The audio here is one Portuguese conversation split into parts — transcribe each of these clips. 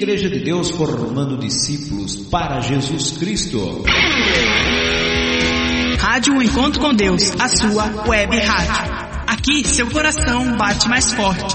Igreja de Deus formando discípulos para Jesus Cristo. Rádio Encontro com Deus, a sua web rádio. Aqui seu coração bate mais forte.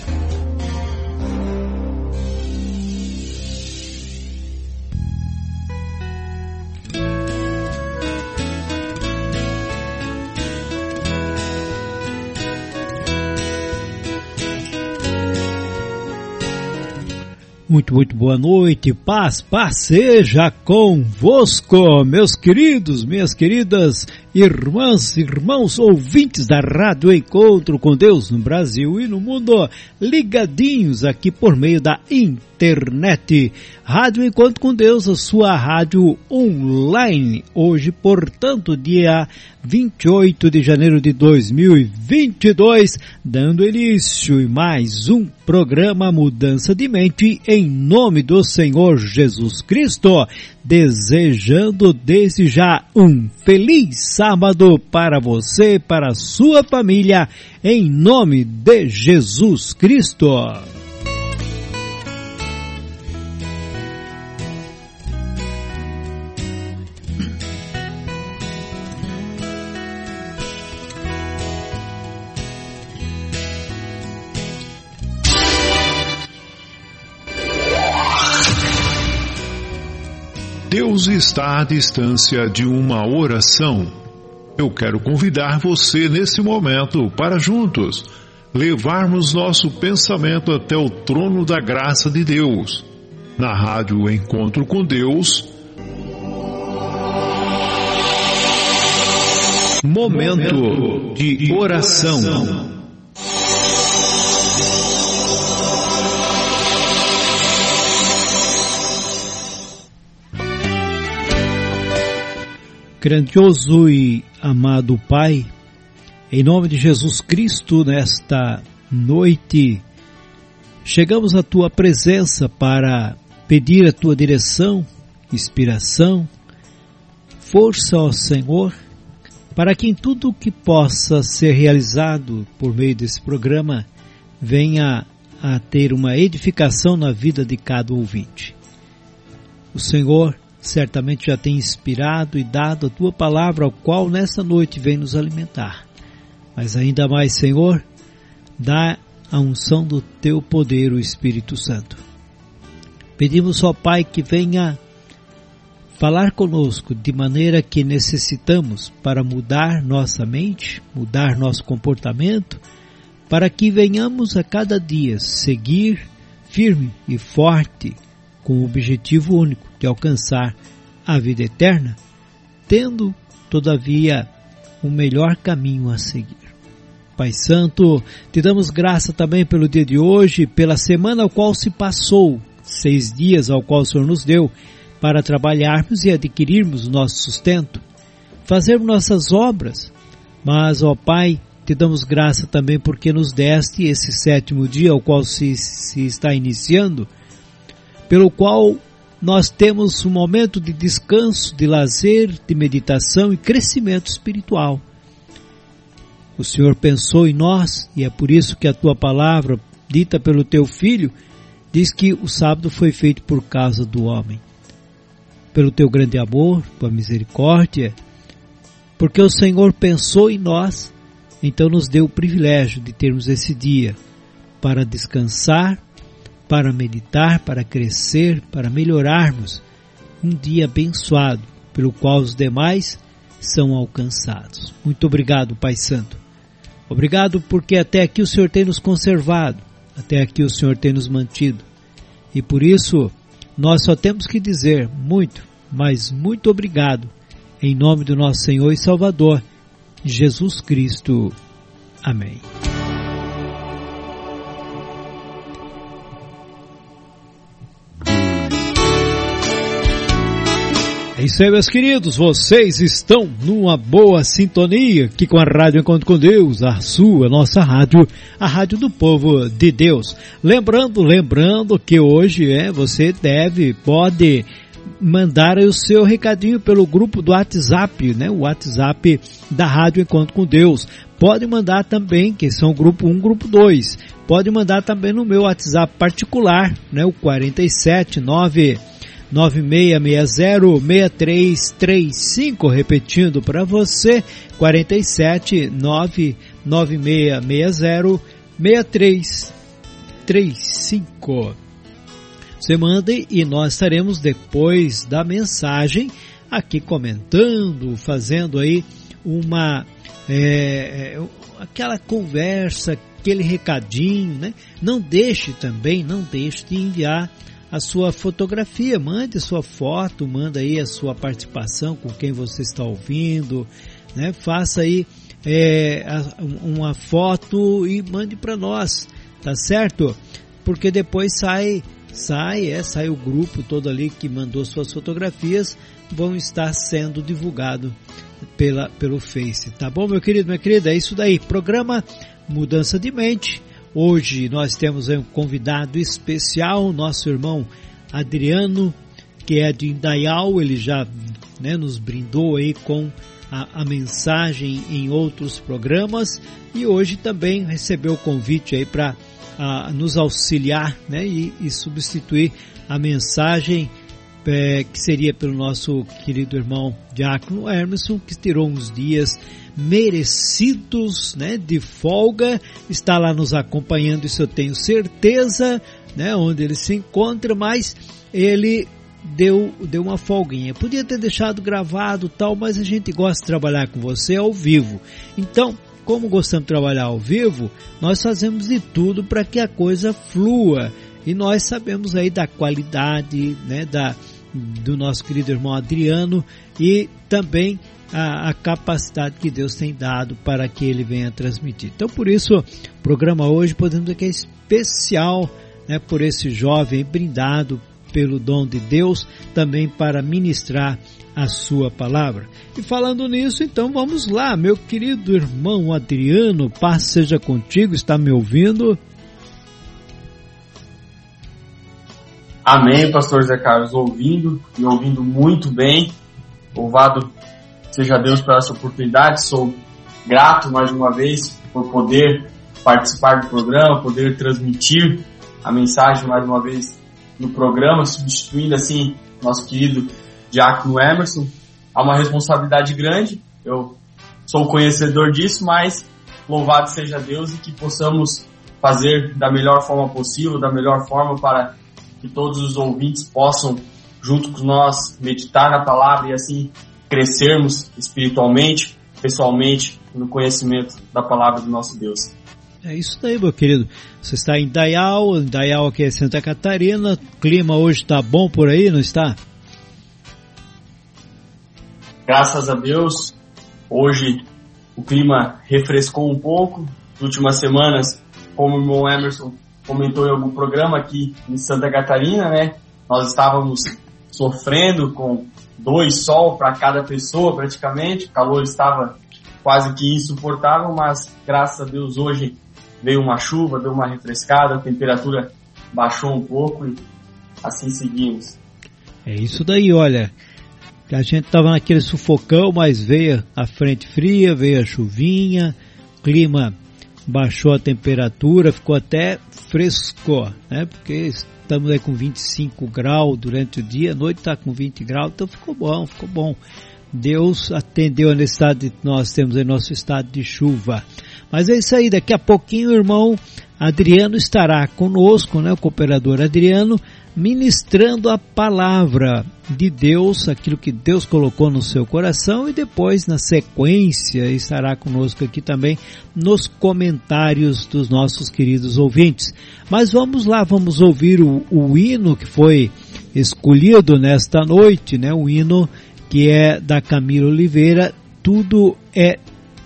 Muito, muito boa noite, paz, paz seja convosco, meus queridos, minhas queridas irmãs, irmãos, ouvintes da Rádio Encontro com Deus no Brasil e no mundo, ligadinhos aqui por meio da internet. Rádio Encontro com Deus, a sua rádio online. Hoje, portanto, dia 28 de janeiro de 2022, dando início em mais um programa Mudança de Mente em nome do Senhor Jesus Cristo, desejando desde já um feliz sábado para você, para sua família, em nome de Jesus Cristo. Deus está à distância de uma oração. Eu quero convidar você nesse momento para juntos levarmos nosso pensamento até o trono da graça de Deus. Na rádio Encontro com Deus. Momento de oração. Grandioso e amado Pai, em nome de Jesus Cristo, nesta noite, chegamos à Tua presença para pedir a Tua direção, inspiração, força ao Senhor, para que em tudo que possa ser realizado por meio desse programa venha a ter uma edificação na vida de cada ouvinte. O Senhor certamente já tem inspirado e dado a tua palavra, ao qual nessa noite vem nos alimentar. Mas ainda mais, Senhor, dá a unção do teu poder, o Espírito Santo. Pedimos, ó Pai, que venha falar conosco de maneira que necessitamos para mudar nossa mente, mudar nosso comportamento, para que venhamos a cada dia seguir firme e forte com o objetivo único de alcançar a vida eterna, tendo, todavia, o um melhor caminho a seguir. Pai Santo, te damos graça também pelo dia de hoje, pela semana ao qual se passou, seis dias ao qual o Senhor nos deu, para trabalharmos e adquirirmos nosso sustento, fazermos nossas obras. Mas, ó Pai, te damos graça também porque nos deste esse sétimo dia ao qual se, se está iniciando, pelo qual nós temos um momento de descanso, de lazer, de meditação e crescimento espiritual. O Senhor pensou em nós e é por isso que a tua palavra, dita pelo teu filho, diz que o sábado foi feito por causa do homem. Pelo teu grande amor, tua misericórdia, porque o Senhor pensou em nós, então nos deu o privilégio de termos esse dia para descansar para meditar, para crescer, para melhorarmos. Um dia abençoado, pelo qual os demais são alcançados. Muito obrigado, Pai Santo. Obrigado porque até aqui o Senhor tem nos conservado, até aqui o Senhor tem nos mantido. E por isso, nós só temos que dizer muito, mas muito obrigado, em nome do nosso Senhor e Salvador, Jesus Cristo. Amém. É isso aí, meus queridos, vocês estão numa boa sintonia aqui com a Rádio Encontro com Deus, a sua, nossa rádio, a rádio do povo de Deus. Lembrando, lembrando que hoje é, você deve, pode mandar o seu recadinho pelo grupo do WhatsApp, né? O WhatsApp da Rádio Encontro com Deus. Pode mandar também, que são grupo 1, grupo 2. Pode mandar também no meu WhatsApp particular, né? O 479 9660-6335, repetindo para você, 47 99660-6335. Você manda e nós estaremos depois da mensagem aqui comentando, fazendo aí uma é, aquela conversa, aquele recadinho, né? Não deixe também, não deixe de enviar a sua fotografia, mande sua foto, manda aí a sua participação com quem você está ouvindo, né? Faça aí é, uma foto e mande para nós, tá certo? Porque depois sai, sai, é, sai o grupo todo ali que mandou suas fotografias, vão estar sendo divulgado pela, pelo Face, tá bom, meu querido, minha querida? É isso daí, programa Mudança de Mente Hoje nós temos um convidado especial, nosso irmão Adriano, que é de Indaial, ele já né, nos brindou aí com a, a, mensagem em outros programas e hoje também recebeu o convite aí para nos auxiliar né, e, e substituir a mensagem é, que seria pelo nosso querido irmão Diácono Emerson, que tirou uns dias merecidos, né, de folga, está lá nos acompanhando, isso eu tenho certeza, né, onde ele se encontra, mas ele deu, deu uma folguinha. Podia ter deixado gravado tal, mas a gente gosta de trabalhar com você ao vivo. Então, como gostamos de trabalhar ao vivo, nós fazemos de tudo para que a coisa flua. E nós sabemos aí da qualidade, né, da, do nosso querido irmão Adriano e também a, a, capacidade que Deus tem dado para que ele venha transmitir. Então, por isso, o programa hoje podemos dizer que é especial né, por esse jovem brindado pelo dom de Deus também para ministrar a sua palavra. E falando nisso, então vamos lá, meu querido irmão Adriano, paz seja contigo, está me ouvindo? Amém, pastor Zé Carlos, ouvindo e ouvindo muito bem. Louvado seja Deus por essa oportunidade. Sou grato mais uma vez por poder participar do programa, poder transmitir a mensagem mais uma vez no programa, substituindo assim nosso querido Diácono Emerson. Há uma responsabilidade grande, eu sou conhecedor disso, mas louvado seja Deus e que possamos fazer da melhor forma possível, da melhor forma para que todos os ouvintes possam junto com nós, meditar na palavra e assim crescermos espiritualmente, pessoalmente, no conhecimento da palavra do nosso Deus. É isso daí, meu querido. Você está em Dayal, Dayal aqui é Santa Catarina. O clima hoje está bom por aí, não está? Graças a Deus, hoje o clima refrescou um pouco. Nas últimas semanas, como o irmão Emerson comentou em algum programa aqui em Santa Catarina, né? Nós estávamos sofrendo com dois sol para cada pessoa praticamente. O calor estava quase que insuportável, mas graças a Deus hoje veio uma chuva, deu uma refrescada, a temperatura baixou um pouco e assim seguimos. É isso daí, olha. A gente estava naquele sufocão, mas veio a frente fria, veio a chuvinha, clima baixou a temperatura, ficou até fresco, né? Porque estamos aí com 25 graus durante o dia, a noite está com 20 graus, então ficou bom, ficou bom. Deus atendeu a necessidade que nós temos em nosso estado de chuva. Mas é isso aí, daqui a pouquinho o irmão Adriano estará conosco, né, o cooperador Adriano, ministrando a palavra de Deus, aquilo que Deus colocou no seu coração e depois na sequência estará conosco aqui também nos comentários dos nossos queridos ouvintes. Mas vamos lá, vamos ouvir o, o hino que foi escolhido nesta noite, né? O hino que é da Camila Oliveira, Tudo é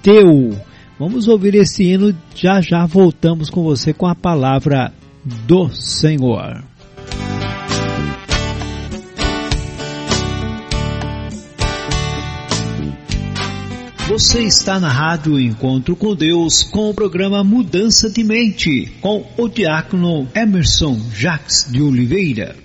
Teu. Vamos ouvir esse hino, já já voltamos com você com a palavra do Senhor. Você está na Rádio Encontro com Deus com o programa Mudança de Mente com o diácono Emerson Jacques de Oliveira.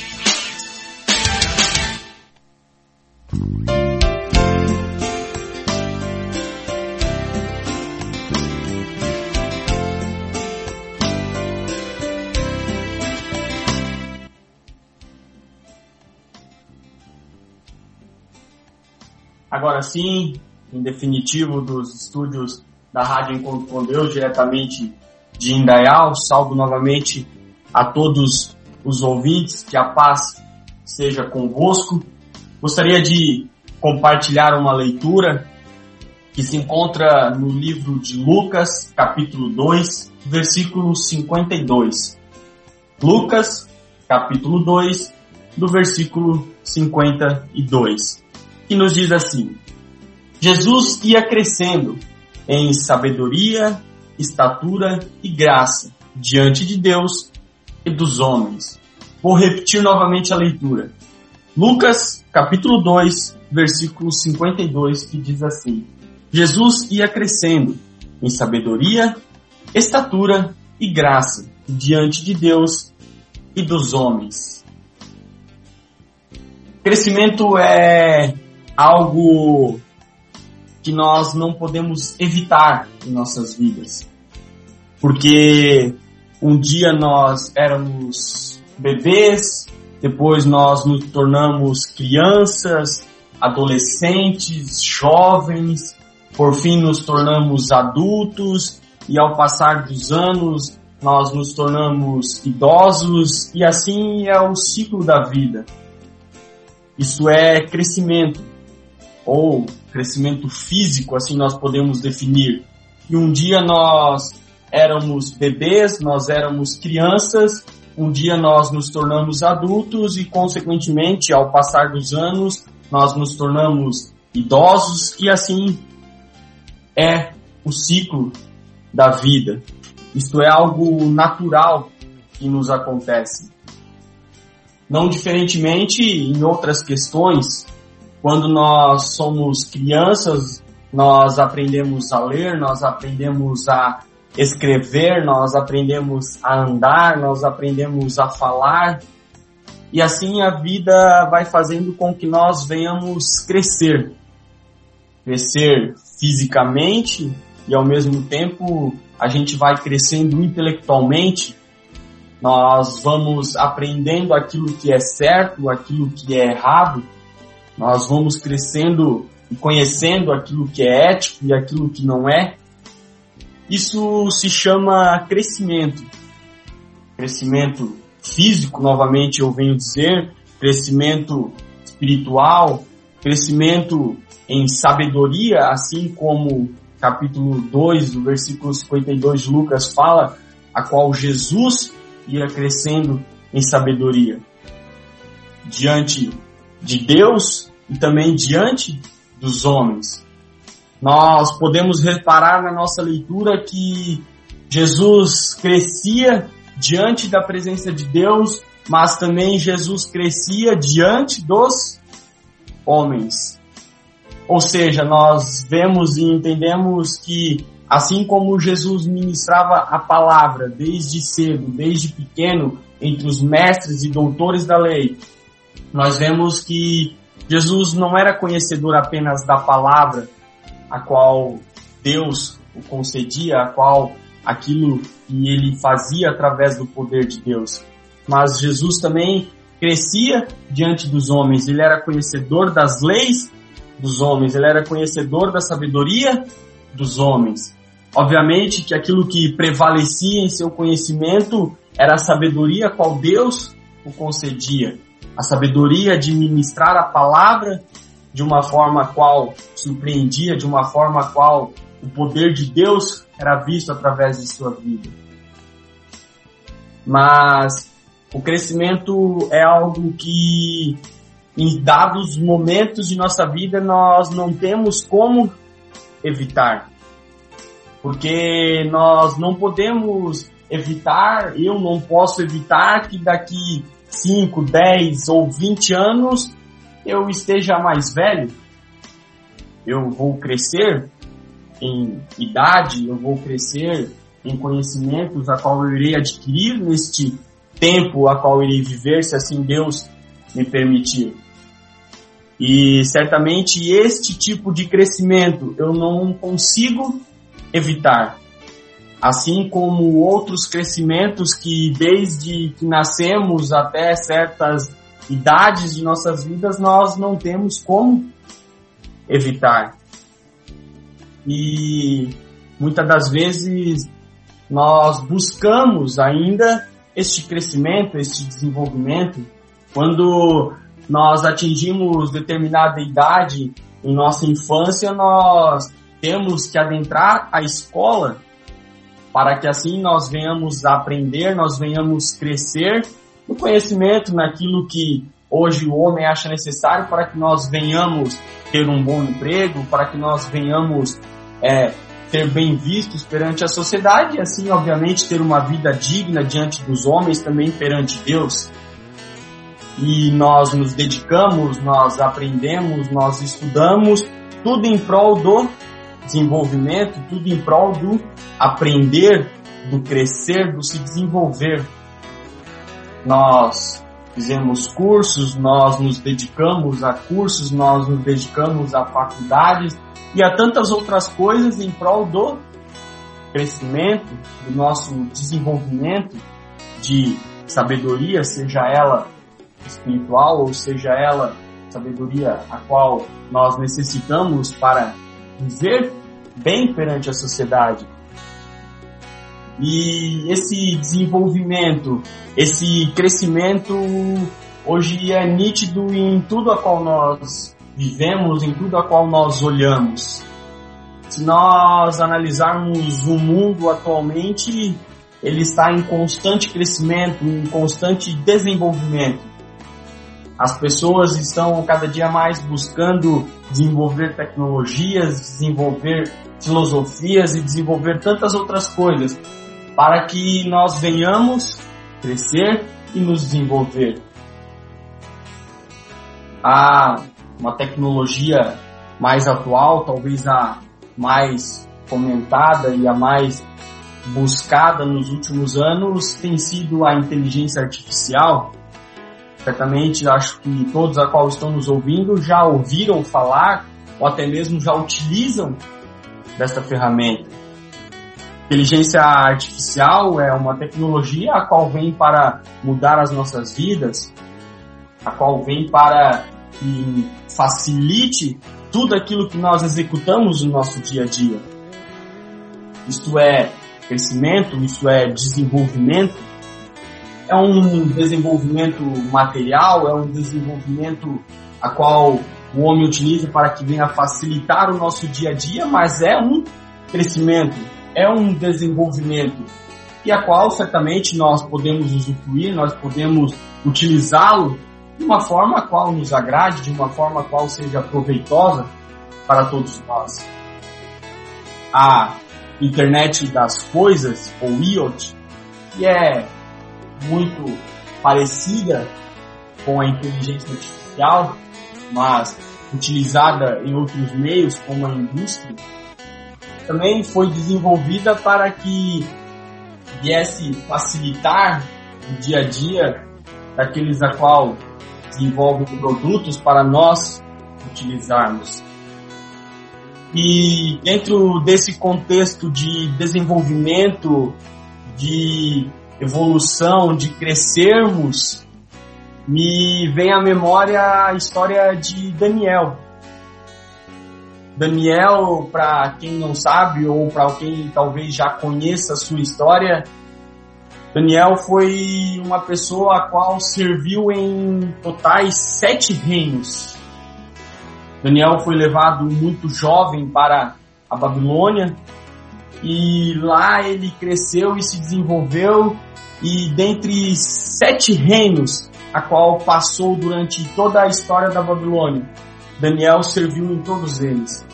Agora sim, em definitivo, dos estúdios da Rádio Encontro com Deus, diretamente de Indaial, salvo novamente a todos os ouvintes, que a paz seja convosco. Gostaria de compartilhar uma leitura que se encontra no livro de Lucas, capítulo 2, versículo 52. Lucas, capítulo 2, do versículo 52 que nos diz assim: Jesus ia crescendo em sabedoria, estatura e graça diante de Deus e dos homens. Vou repetir novamente a leitura. Lucas, capítulo 2, versículo 52, que diz assim: Jesus ia crescendo em sabedoria, estatura e graça diante de Deus e dos homens. Crescimento é algo que nós não podemos evitar em nossas vidas. Porque um dia nós éramos bebês, depois nós nos tornamos crianças, adolescentes, jovens, por fim nos tornamos adultos e ao passar dos anos nós nos tornamos idosos e assim é o ciclo da vida. Isso é crescimento ou crescimento físico, assim nós podemos definir. E um dia nós éramos bebês, nós éramos crianças, um dia nós nos tornamos adultos e, consequentemente, ao passar dos anos, nós nos tornamos idosos e assim é o ciclo da vida. Isto é algo natural que nos acontece. Não diferentemente em outras questões, quando nós somos crianças, nós aprendemos a ler, nós aprendemos a escrever, nós aprendemos a andar, nós aprendemos a falar. E assim a vida vai fazendo com que nós venhamos crescer. Crescer fisicamente e ao mesmo tempo a gente vai crescendo intelectualmente. Nós vamos aprendendo aquilo que é certo, aquilo que é errado nós vamos crescendo e conhecendo aquilo que é ético e aquilo que não é. Isso se chama crescimento. Crescimento físico, novamente eu venho dizer, crescimento espiritual, crescimento em sabedoria, assim como capítulo 2, do versículo 52 de Lucas fala, a qual Jesus ia crescendo em sabedoria. Diante de Deus e também diante dos homens. Nós podemos reparar na nossa leitura que Jesus crescia diante da presença de Deus, mas também Jesus crescia diante dos homens. Ou seja, nós vemos e entendemos que assim como Jesus ministrava a palavra desde cedo, desde pequeno, entre os mestres e doutores da lei, nós vemos que Jesus não era conhecedor apenas da palavra, a qual Deus o concedia, a qual aquilo que ele fazia através do poder de Deus. Mas Jesus também crescia diante dos homens, ele era conhecedor das leis dos homens, ele era conhecedor da sabedoria dos homens. Obviamente que aquilo que prevalecia em seu conhecimento era a sabedoria qual Deus o concedia a sabedoria de ministrar a palavra de uma forma qual surpreendia, de uma forma qual o poder de Deus era visto através de sua vida. Mas o crescimento é algo que em dados momentos de nossa vida nós não temos como evitar. Porque nós não podemos evitar, eu não posso evitar que daqui 5, 10 ou 20 anos eu esteja mais velho. Eu vou crescer em idade, eu vou crescer em conhecimentos a qual eu irei adquirir neste tempo a qual eu irei viver, se assim Deus me permitir. E certamente este tipo de crescimento eu não consigo evitar. Assim como outros crescimentos que desde que nascemos até certas idades de nossas vidas nós não temos como evitar. E muitas das vezes nós buscamos ainda este crescimento, este desenvolvimento, quando nós atingimos determinada idade em nossa infância, nós temos que adentrar a escola para que assim nós venhamos aprender, nós venhamos crescer no conhecimento, naquilo que hoje o homem acha necessário para que nós venhamos ter um bom emprego, para que nós venhamos é, ser bem vistos perante a sociedade e assim, obviamente, ter uma vida digna diante dos homens, também perante Deus. E nós nos dedicamos, nós aprendemos, nós estudamos, tudo em prol do desenvolvimento, tudo em prol do aprender, do crescer, do se desenvolver. Nós fizemos cursos, nós nos dedicamos a cursos, nós nos dedicamos a faculdades, e a tantas outras coisas em prol do crescimento, do nosso desenvolvimento de sabedoria, seja ela espiritual ou seja ela sabedoria a qual nós necessitamos para viver bem perante a sociedade. E esse desenvolvimento, esse crescimento hoje é nítido em tudo a qual nós vivemos, em tudo a qual nós olhamos. Se nós analisarmos o mundo atualmente, ele está em constante crescimento, em constante desenvolvimento. As pessoas estão cada dia mais buscando desenvolver tecnologias, desenvolver filosofias e desenvolver tantas outras coisas para que nós venhamos crescer e nos desenvolver. A uma tecnologia mais atual, talvez a mais comentada e a mais buscada nos últimos anos tem sido a inteligência artificial. Certamente acho que todos a qual estão nos ouvindo já ouviram falar ou até mesmo já utilizam desta ferramenta. Inteligência artificial é uma tecnologia a qual vem para mudar as nossas vidas, a qual vem para que facilite tudo aquilo que nós executamos no nosso dia a dia. Isto é crescimento, isso é desenvolvimento. É um desenvolvimento material, é um desenvolvimento a qual o homem utiliza para que venha facilitar o nosso dia a dia, mas é um crescimento, é um desenvolvimento e a qual certamente nós podemos usufruir, nós podemos utilizá-lo de uma forma a qual nos agrade, de uma forma a qual seja proveitosa para todos nós. A internet das coisas, ou IoT, que é muito parecida com a inteligência artificial, mas utilizada em outros meios, como a indústria, também foi desenvolvida para que viesse facilitar o dia a dia daqueles a qual desenvolvem produtos para nós utilizarmos. E dentro desse contexto de desenvolvimento, de evolução, de crescermos, me vem à memória a história de Daniel. Daniel, para quem não sabe ou para quem talvez já conheça a sua história, Daniel foi uma pessoa a qual serviu em totais sete reinos. Daniel foi levado muito jovem para a Babilônia e lá ele cresceu e se desenvolveu e dentre sete reinos a qual passou durante toda a história da Babilônia, Daniel serviu em todos eles.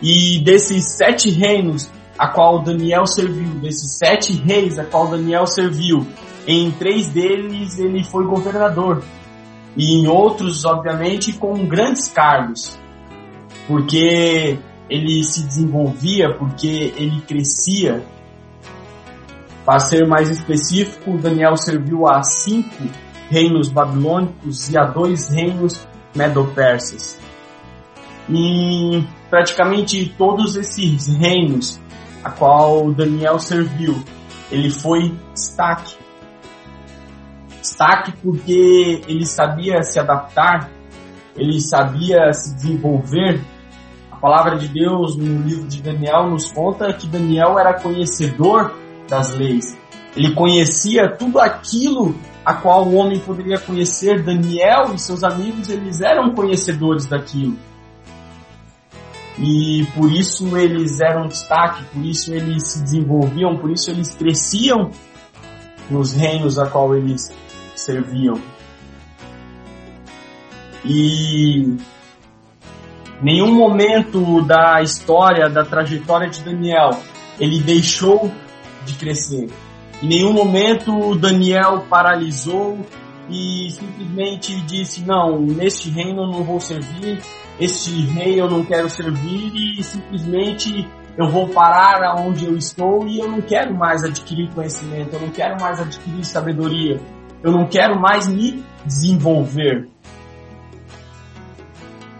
E desses sete reinos a qual Daniel serviu, desses sete reis a qual Daniel serviu, em três deles ele foi governador. E em outros, obviamente, com grandes cargos. Porque ele se desenvolvia, porque ele crescia. Para ser mais específico, Daniel serviu a cinco reinos babilônicos e a dois reinos medo-persas. E praticamente todos esses reinos a qual Daniel serviu, ele foi destaque. Destaque porque ele sabia se adaptar, ele sabia se desenvolver. A palavra de Deus no livro de Daniel nos conta que Daniel era conhecedor das leis. Ele conhecia tudo aquilo a qual o homem poderia conhecer. Daniel e seus amigos, eles eram conhecedores daquilo. E por isso eles eram destaque, por isso eles se desenvolviam, por isso eles cresciam nos reinos a qual eles serviam. E nenhum momento da história, da trajetória de Daniel, ele deixou de crescer. Em nenhum momento Daniel paralisou e simplesmente disse: Não, neste reino eu não vou servir, este rei eu não quero servir e simplesmente eu vou parar aonde eu estou e eu não quero mais adquirir conhecimento, eu não quero mais adquirir sabedoria, eu não quero mais me desenvolver.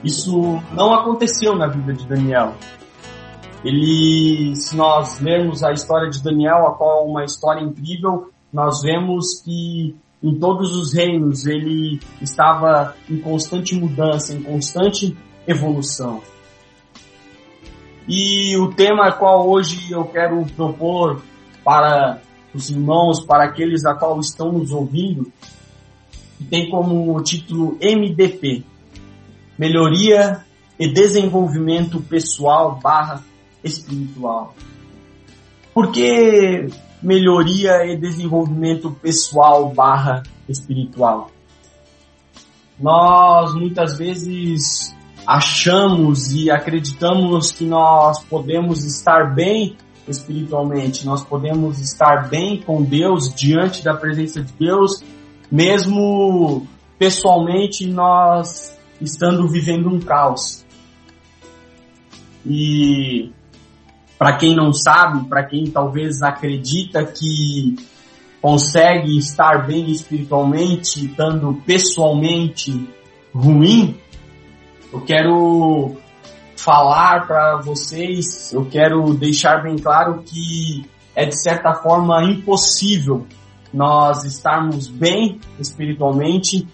Isso não aconteceu na vida de Daniel. Ele, se nós lermos a história de Daniel, a qual é uma história incrível, nós vemos que em todos os reinos ele estava em constante mudança, em constante evolução. E o tema qual hoje eu quero propor para os irmãos, para aqueles a qual estão nos ouvindo, tem como título MDP, Melhoria e Desenvolvimento Pessoal barra espiritual. Por que melhoria e desenvolvimento pessoal barra espiritual? Nós muitas vezes achamos e acreditamos que nós podemos estar bem espiritualmente, nós podemos estar bem com Deus diante da presença de Deus, mesmo pessoalmente nós estando vivendo um caos. E para quem não sabe, para quem talvez acredita que consegue estar bem espiritualmente, estando pessoalmente ruim, eu quero falar para vocês, eu quero deixar bem claro que é de certa forma impossível nós estarmos bem espiritualmente,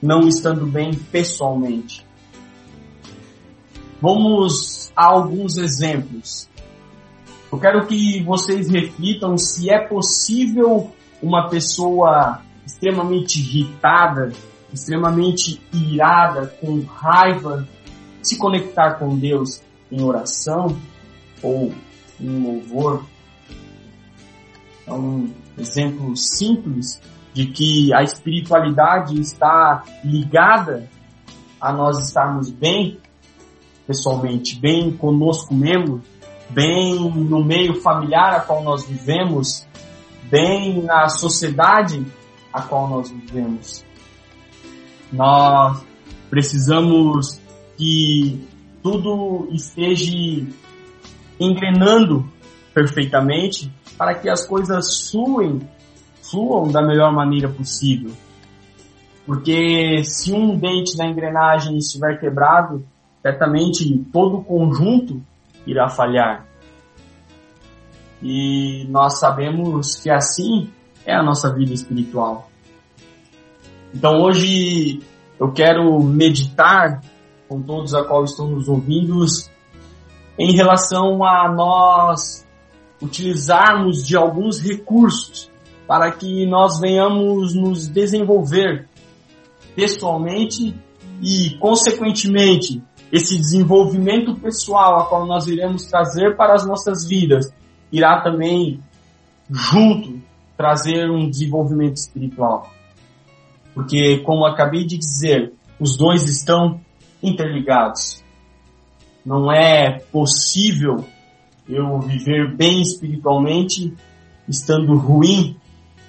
não estando bem pessoalmente. Vamos a alguns exemplos. Eu quero que vocês reflitam se é possível uma pessoa extremamente irritada, extremamente irada, com raiva, se conectar com Deus em oração ou em louvor. É um exemplo simples de que a espiritualidade está ligada a nós estarmos bem pessoalmente, bem conosco mesmo, bem no meio familiar a qual nós vivemos, bem na sociedade a qual nós vivemos. Nós precisamos que tudo esteja engrenando perfeitamente para que as coisas fluem, fluam da melhor maneira possível. Porque se um dente da engrenagem estiver quebrado, certamente todo o conjunto irá falhar. E nós sabemos que assim é a nossa vida espiritual. Então hoje eu quero meditar com todos a qual estão nos ouvindo em relação a nós utilizarmos de alguns recursos para que nós venhamos nos desenvolver pessoalmente e, consequentemente, esse desenvolvimento pessoal a qual nós iremos trazer para as nossas vidas irá também, junto, trazer um desenvolvimento espiritual. Porque, como acabei de dizer, os dois estão interligados. Não é possível eu viver bem espiritualmente estando ruim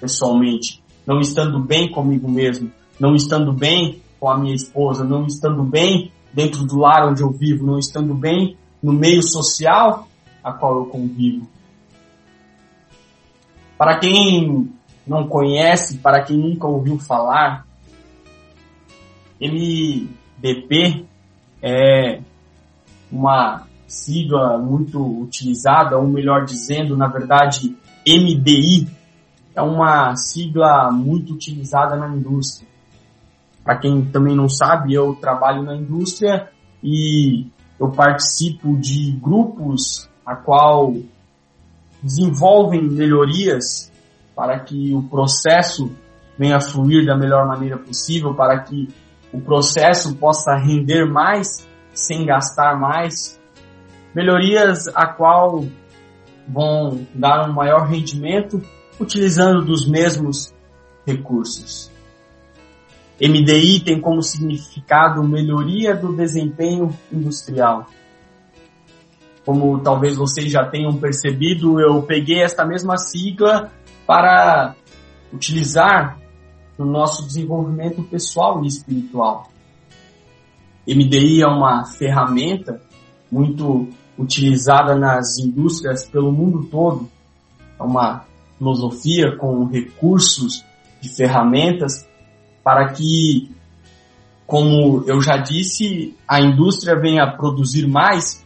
pessoalmente, não estando bem comigo mesmo, não estando bem com a minha esposa, não estando bem dentro do lar onde eu vivo, não estando bem no meio social a qual eu convivo. Para quem não conhece, para quem nunca ouviu falar, MDP é uma sigla muito utilizada, ou melhor dizendo, na verdade, MDI é uma sigla muito utilizada na indústria. Para quem também não sabe, eu trabalho na indústria e eu participo de grupos a qual desenvolvem melhorias para que o processo venha fluir da melhor maneira possível, para que o processo possa render mais sem gastar mais. Melhorias a qual vão dar um maior rendimento utilizando dos mesmos recursos. MDI tem como significado melhoria do desempenho industrial. Como talvez vocês já tenham percebido, eu peguei esta mesma sigla para utilizar no nosso desenvolvimento pessoal e espiritual. MDI é uma ferramenta muito utilizada nas indústrias pelo mundo todo. É uma filosofia com recursos de ferramentas para que, como eu já disse, a indústria venha produzir mais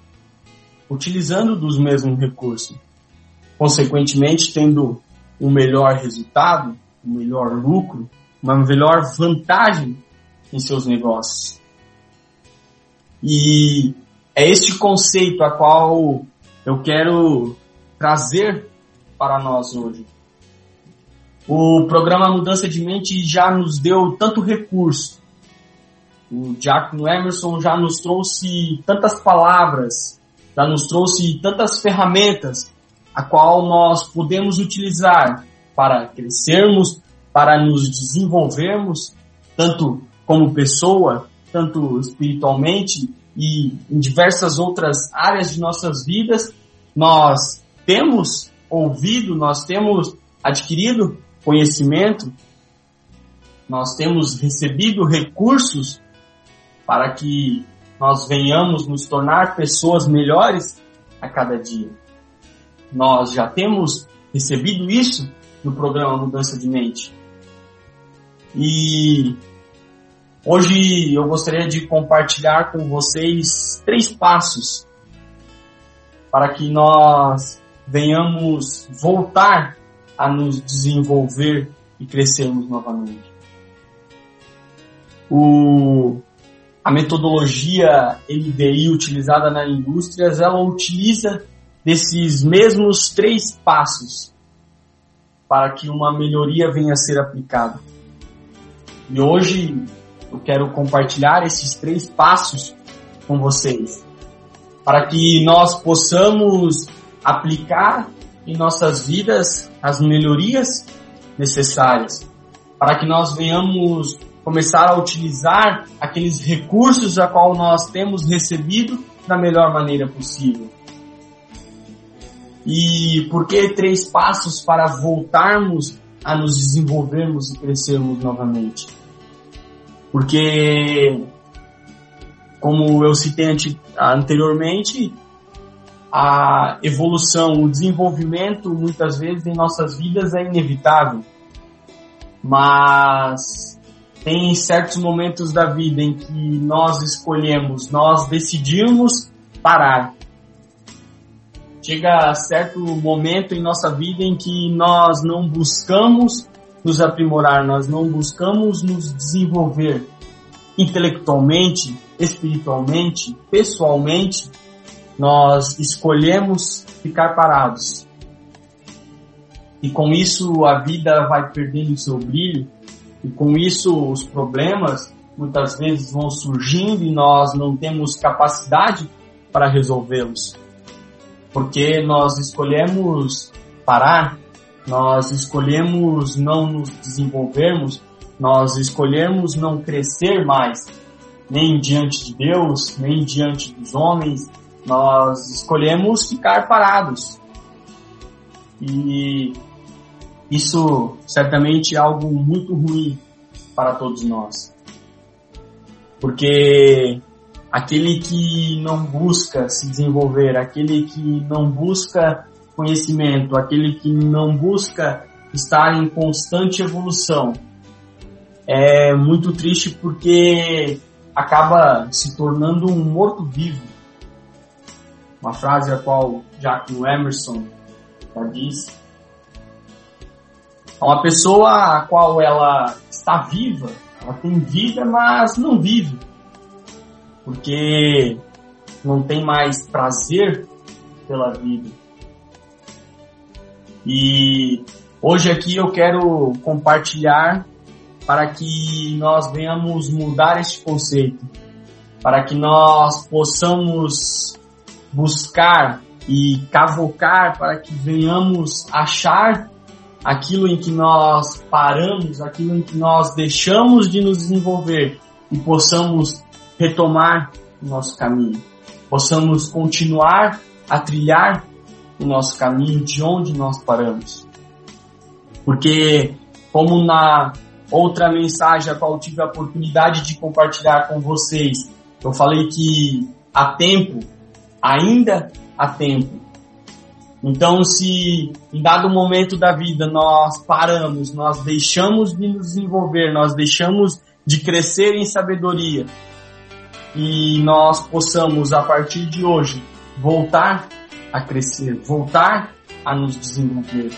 utilizando dos mesmos recursos. Consequentemente, tendo um melhor resultado, um melhor lucro, uma melhor vantagem em seus negócios. E é este conceito a qual eu quero trazer para nós hoje. O programa Mudança de Mente já nos deu tanto recurso. O Diácono Emerson já nos trouxe tantas palavras, já nos trouxe tantas ferramentas a qual nós podemos utilizar para crescermos, para nos desenvolvermos, tanto como pessoa, tanto espiritualmente e em diversas outras áreas de nossas vidas. Nós temos ouvido, nós temos adquirido conhecimento, nós temos recebido recursos para que nós venhamos nos tornar pessoas melhores a cada dia. Nós já temos recebido isso no programa Mudança de Mente. E hoje eu gostaria de compartilhar com vocês três passos para que nós venhamos voltar a nos desenvolver e crescermos novamente. O, a metodologia MDI utilizada na indústrias, ela utiliza desses mesmos três passos para que uma melhoria venha a ser aplicada. E hoje eu quero compartilhar esses três passos com vocês, para que nós possamos aplicar em nossas vidas as melhorias necessárias, para que nós venhamos começar a utilizar aqueles recursos a qual nós temos recebido da melhor maneira possível. E por que três passos para voltarmos a nos desenvolvermos e crescermos novamente? Porque, como eu citei anteriormente, a evolução, o desenvolvimento, muitas vezes em nossas vidas é inevitável. Mas tem certos momentos da vida em que nós escolhemos, nós decidimos parar. Chega certo momento em nossa vida em que nós não buscamos nos aprimorar, nós não buscamos nos desenvolver intelectualmente, espiritualmente, pessoalmente, nós escolhemos ficar parados. E com isso a vida vai perdendo seu brilho, e com isso os problemas muitas vezes vão surgindo e nós não temos capacidade para resolvê-los. Porque nós escolhemos parar, nós escolhemos não nos desenvolvermos, nós escolhemos não crescer mais, nem diante de Deus, nem diante dos homens, nós escolhemos ficar parados. E isso certamente é algo muito ruim para todos nós. Porque aquele que não busca se desenvolver, aquele que não busca conhecimento, aquele que não busca estar em constante evolução, é muito triste porque acaba se tornando um morto-vivo. Uma frase a qual Jack Emerson já disse. É uma pessoa a qual ela está viva, ela tem vida, mas não vive. Porque não tem mais prazer pela vida. E hoje aqui eu quero compartilhar para que nós venhamos mudar este conceito, para que nós possamos buscar e cavocar, para que venhamos achar aquilo em que nós paramos, aquilo em que nós deixamos de nos desenvolver e possamos retomar o nosso caminho, possamos continuar a trilhar o nosso caminho de onde nós paramos. Porque, como na outra mensagem a qual tive a oportunidade de compartilhar com vocês. Eu falei que há tempo, ainda há tempo. Então, se em dado momento da vida nós paramos, nós deixamos de nos desenvolver, nós deixamos de crescer em sabedoria e nós possamos a partir de hoje voltar a crescer, voltar a nos desenvolver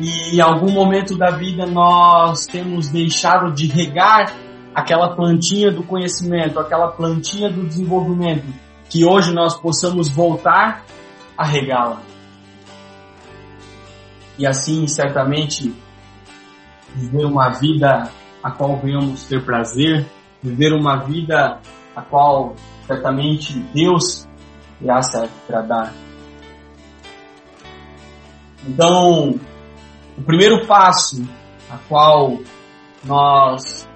e em algum momento da vida nós temos deixado de regar aquela plantinha do conhecimento, aquela plantinha do desenvolvimento, que hoje nós possamos voltar a regá-la. E assim, certamente, viver uma vida a qual venhamos ter prazer, viver uma vida a qual certamente Deus irá se agradar. Então, o primeiro passo a qual nós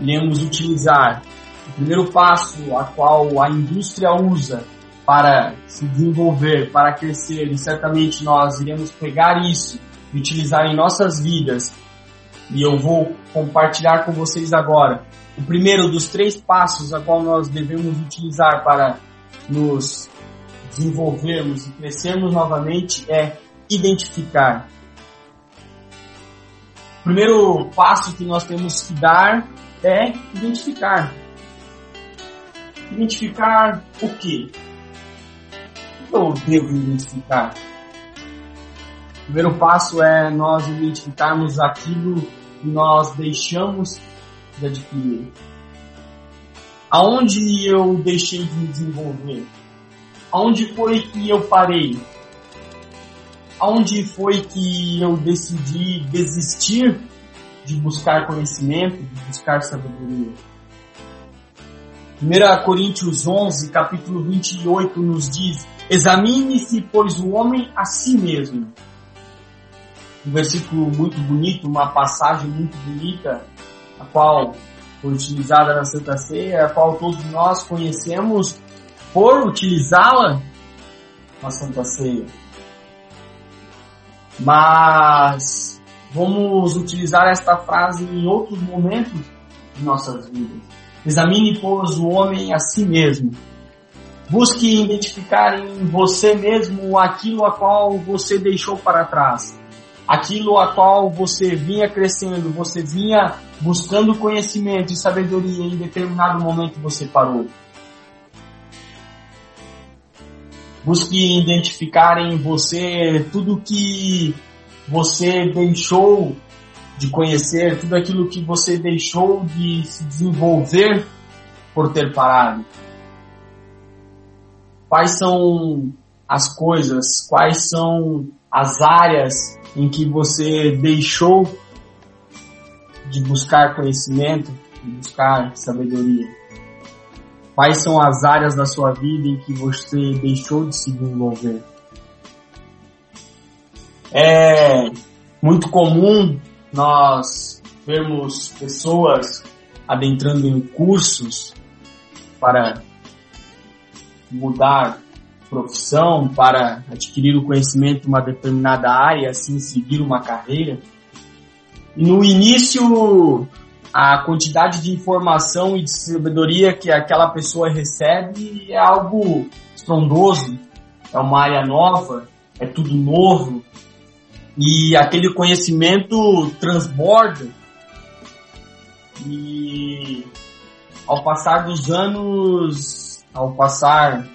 iremos utilizar, o primeiro passo a qual a indústria usa para se desenvolver, para crescer, e certamente nós iremos pegar isso e utilizar em nossas vidas. E eu vou compartilhar com vocês agora. O primeiro dos três passos a qual nós devemos utilizar para nos desenvolvermos e crescermos novamente é identificar primeiro passo que nós temos que dar é identificar. Identificar o quê? O que eu devo identificar? O primeiro passo é nós identificarmos aquilo que nós deixamos de adquirir. Aonde eu deixei de me desenvolver? Aonde foi que eu parei? Onde foi que eu decidi desistir de buscar conhecimento, de buscar sabedoria? 1 Coríntios 11, capítulo 28 nos diz: Examine-se, pois, o homem a si mesmo. Um versículo muito bonito, uma passagem muito bonita, a qual foi utilizada na Santa Ceia, a qual todos nós conhecemos por utilizá-la na Santa Ceia mas vamos utilizar esta frase em outros momentos de nossas vidas. Examine, pois, o homem a si mesmo. Busque identificar em você mesmo aquilo a qual você deixou para trás. Aquilo a qual você vinha crescendo, você vinha buscando conhecimento e sabedoria e em determinado momento você parou. Busque identificar em você tudo que você deixou de conhecer, tudo aquilo que você deixou de se desenvolver por ter parado. Quais são as coisas, quais são as áreas em que você deixou de buscar conhecimento, de buscar sabedoria? Quais são as áreas da sua vida em que você deixou de se desenvolver? É muito comum nós vermos pessoas adentrando em cursos para mudar profissão, para adquirir o conhecimento de uma determinada área, assim seguir uma carreira. E no início, a quantidade de informação e de sabedoria que aquela pessoa recebe é algo estrondoso, é uma área nova, é tudo novo, e aquele conhecimento transborda. E ao passar dos anos, ao passar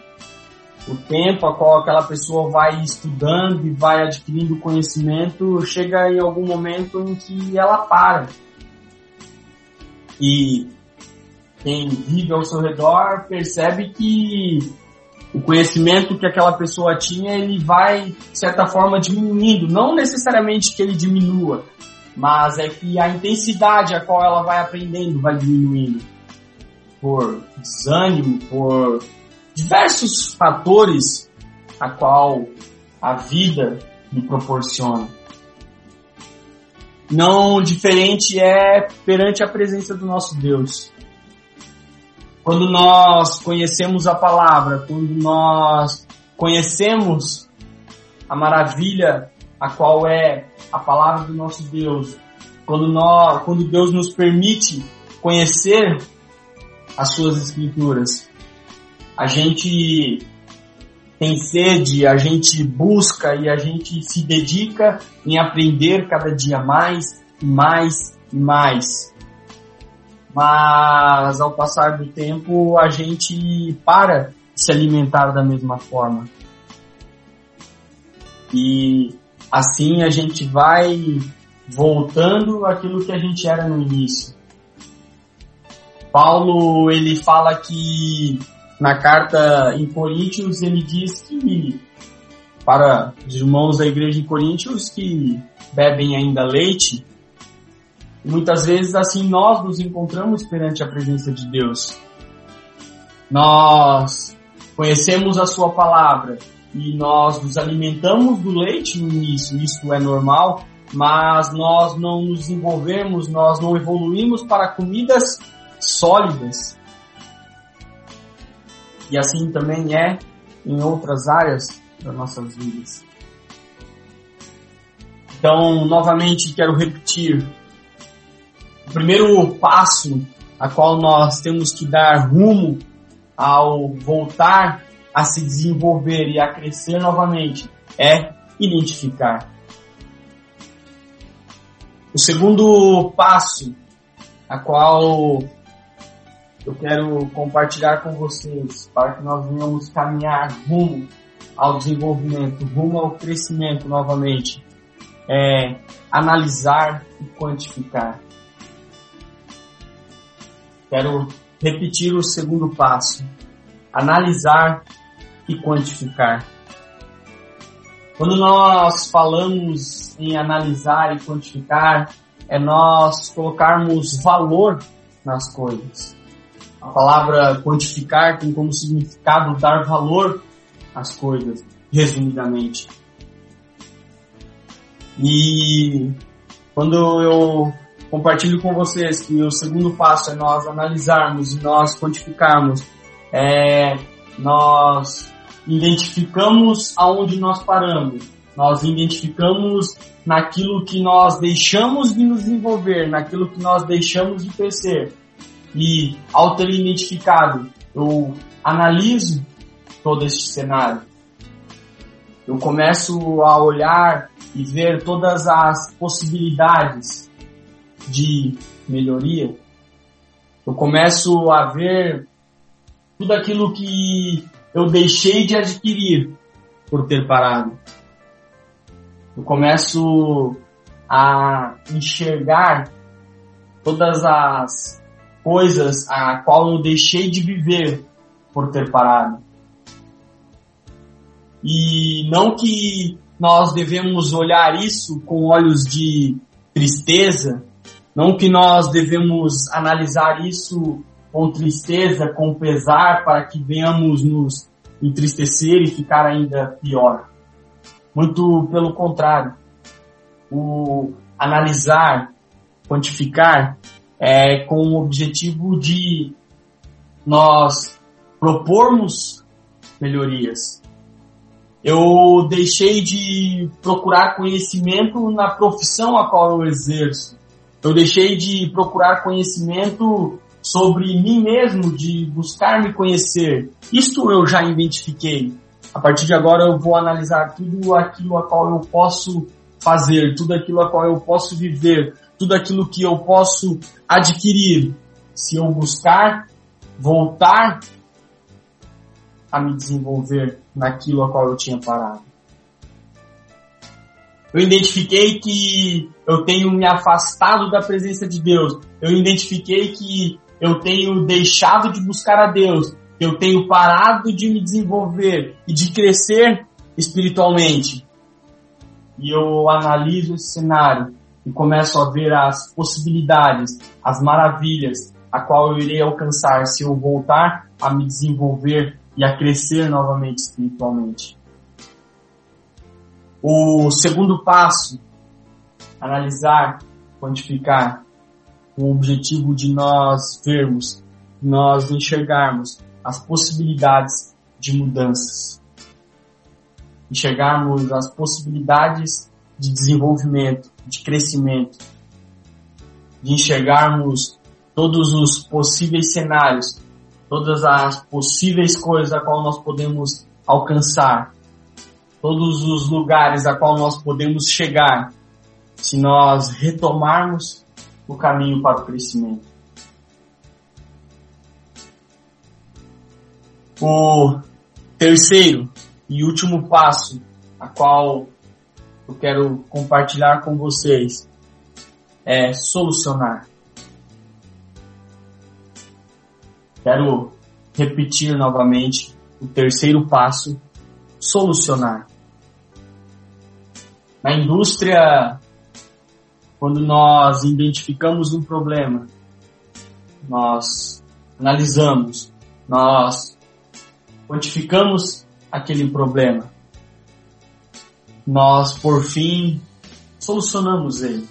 o tempo a qual aquela pessoa vai estudando e vai adquirindo conhecimento, chega em algum momento em que ela para. E quem vive ao seu redor percebe que o conhecimento que aquela pessoa tinha, ele vai, de certa forma, diminuindo. Não necessariamente que ele diminua, mas é que a intensidade a qual ela vai aprendendo vai diminuindo. Por desânimo, por diversos fatores a qual a vida lhe proporciona. Não diferente é perante a presença do nosso Deus. Quando nós conhecemos a palavra, quando nós conhecemos a maravilha a qual é a palavra do nosso Deus, quando nós, quando Deus nos permite conhecer as suas escrituras, a gente tem sede, a gente busca e a gente se dedica em aprender cada dia mais, mais e mais mas ao passar do tempo a gente para de se alimentar da mesma forma. E assim a gente vai voltando àquilo que a gente era no início. Paulo ele fala que na carta em Coríntios ele diz que para os irmãos da igreja de Coríntios que bebem ainda leite, Muitas vezes assim nós nos encontramos perante a presença de Deus. Nós conhecemos a sua palavra e nós nos alimentamos do leite no início, isso é normal, mas nós não nos envolvemos, nós não evoluímos para comidas sólidas. E assim também é em outras áreas das nossas vidas. Então, novamente quero repetir, o primeiro passo a qual nós temos que dar rumo ao voltar a se desenvolver e a crescer novamente é identificar. O segundo passo a qual eu quero compartilhar com vocês para que nós venhamos caminhar rumo ao desenvolvimento, rumo ao crescimento novamente, é analisar e quantificar. Quero repetir o segundo passo: analisar e quantificar. Quando nós falamos em analisar e quantificar, é nós colocarmos valor nas coisas. A palavra quantificar tem como significado dar valor às coisas, resumidamente. E quando eu compartilho com vocês que o segundo passo é nós analisarmos nós quantificarmos, é, nós identificamos aonde nós paramos, nós identificamos naquilo que nós deixamos de nos envolver, naquilo que nós deixamos de crescer. E ao ter identificado, eu analiso todo este cenário. Eu começo a olhar e ver todas as possibilidades de melhoria, eu começo a ver tudo aquilo que eu deixei de adquirir por ter parado. Eu começo a enxergar todas as coisas a qual eu deixei de viver por ter parado. E não que nós devemos olhar isso com olhos de tristeza Não que nós devemos analisar isso com tristeza, com pesar, para que venhamos nos entristecer e ficar ainda pior. Muito pelo contrário. O analisar, quantificar, é com o objetivo de nós propormos melhorias. Eu deixei de procurar conhecimento na profissão a qual eu exerço. Eu deixei de procurar conhecimento sobre mim mesmo, de buscar me conhecer. Isto eu já identifiquei. A partir de agora eu vou analisar tudo aquilo a qual eu posso fazer, tudo aquilo a qual eu posso viver, tudo aquilo que eu posso adquirir. Se eu buscar voltar a me desenvolver naquilo a qual eu tinha parado. Eu identifiquei que eu tenho me afastado da presença de Deus. Eu identifiquei que eu tenho deixado de buscar a Deus. Eu tenho parado de me desenvolver e de crescer espiritualmente. E eu analiso esse cenário e começo a ver as possibilidades, as maravilhas, a qual eu irei alcançar se eu voltar a me desenvolver e a crescer novamente espiritualmente. O segundo passo, analisar, quantificar, com o objetivo de nós vermos, nós enxergarmos as possibilidades de mudanças. Enxergarmos as possibilidades de desenvolvimento, de crescimento, de enxergarmos todos os possíveis cenários, todas as possíveis coisas a qual nós podemos alcançar, todos os lugares a qual nós podemos chegar, se nós retomarmos o caminho para o crescimento. O terceiro e último passo, a qual eu quero compartilhar com vocês, é solucionar. Quero repetir novamente o terceiro passo, solucionar. Na indústria, quando nós identificamos um problema, nós analisamos, nós quantificamos aquele problema, nós por fim solucionamos ele.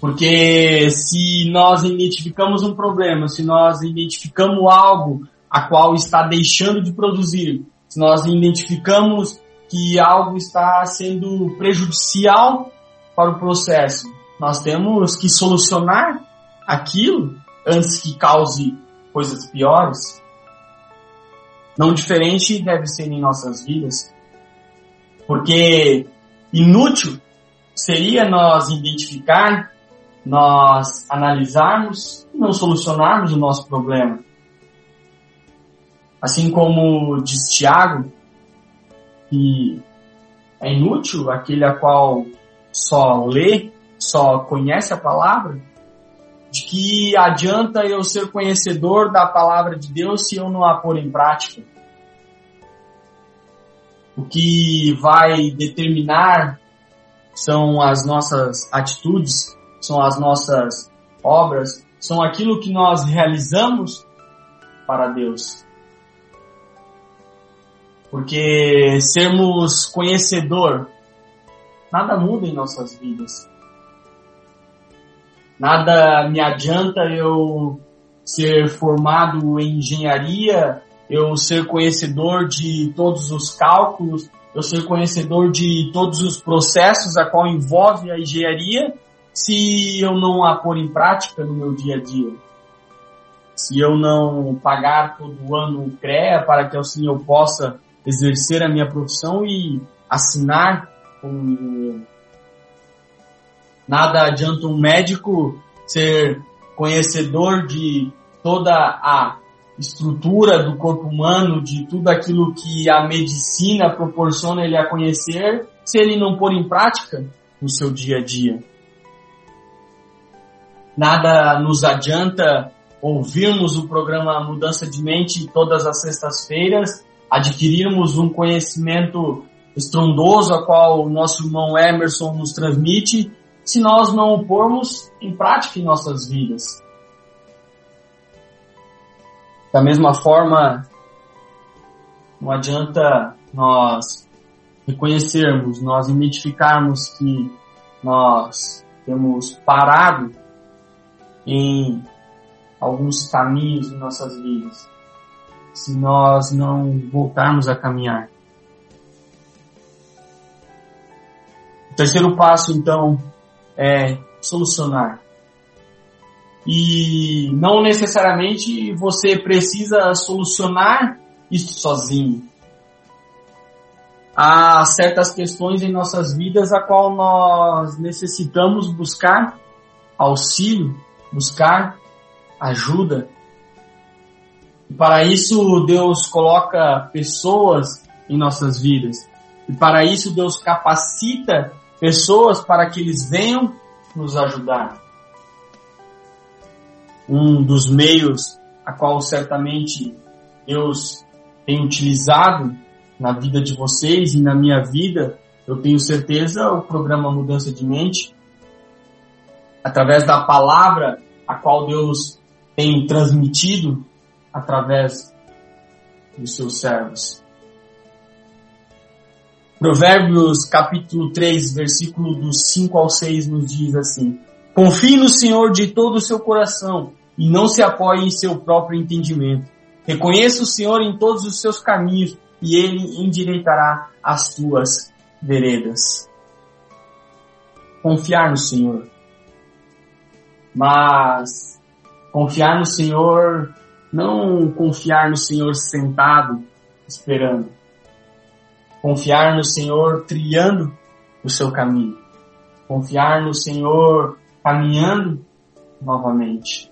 Porque se nós identificamos um problema, se nós identificamos algo a qual está deixando de produzir, se nós identificamos que algo está sendo prejudicial para o processo, nós temos que solucionar aquilo antes que cause coisas piores. Não diferente deve ser em nossas vidas. Porque inútil seria nós identificar nós analisarmos e não solucionarmos o nosso problema. Assim como diz Tiago, que é inútil aquele a qual só lê, só conhece a palavra, de que adianta eu ser conhecedor da palavra de Deus se eu não a pôr em prática. O que vai determinar são as nossas atitudes, são as nossas obras, são aquilo que nós realizamos para Deus. Porque sermos conhecedor, nada muda em nossas vidas. Nada me adianta eu ser formado em engenharia, eu ser conhecedor de todos os cálculos, eu ser conhecedor de todos os processos a qual envolve a engenharia, se eu não a pôr em prática no meu dia a dia. Se eu não pagar todo ano o CREA para que assim eu possa exercer a minha profissão e assinar um Nada adianta um médico ser conhecedor de toda a estrutura do corpo humano, de tudo aquilo que a medicina proporciona ele a conhecer, se ele não pôr em prática no seu dia a dia. Nada nos adianta ouvirmos o programa Mudança de Mente todas as sextas-feiras, adquirirmos um conhecimento estrondoso a qual o nosso irmão Emerson nos transmite se nós não o pormos em prática em nossas vidas. Da mesma forma, não adianta nós reconhecermos, nós identificarmos que nós temos parado em alguns caminhos em nossas vidas, se nós não voltarmos a caminhar. O terceiro passo, então, é solucionar. E não necessariamente você precisa solucionar isso sozinho. Há certas questões em nossas vidas a qual nós necessitamos buscar auxílio, buscar ajuda. E para isso Deus coloca pessoas em nossas vidas. E para isso Deus capacita pessoas para que eles venham nos ajudar. Um dos meios a qual certamente Deus tem utilizado na vida de vocês e na minha vida, eu tenho certeza, o programa Mudança de Mente, através da palavra a qual Deus tem transmitido através dos seus servos. Provérbios capítulo 3, versículo dos 5 ao 6 nos diz assim: Confie no Senhor de todo o seu coração e não se apoie em seu próprio entendimento. Reconheça o Senhor em todos os seus caminhos e ele endireitará as tuas veredas. Confiar no Senhor. Mas confiar no Senhor, não confiar no Senhor sentado, esperando Confiar no Senhor trilhando o seu caminho. Confiar no Senhor caminhando novamente.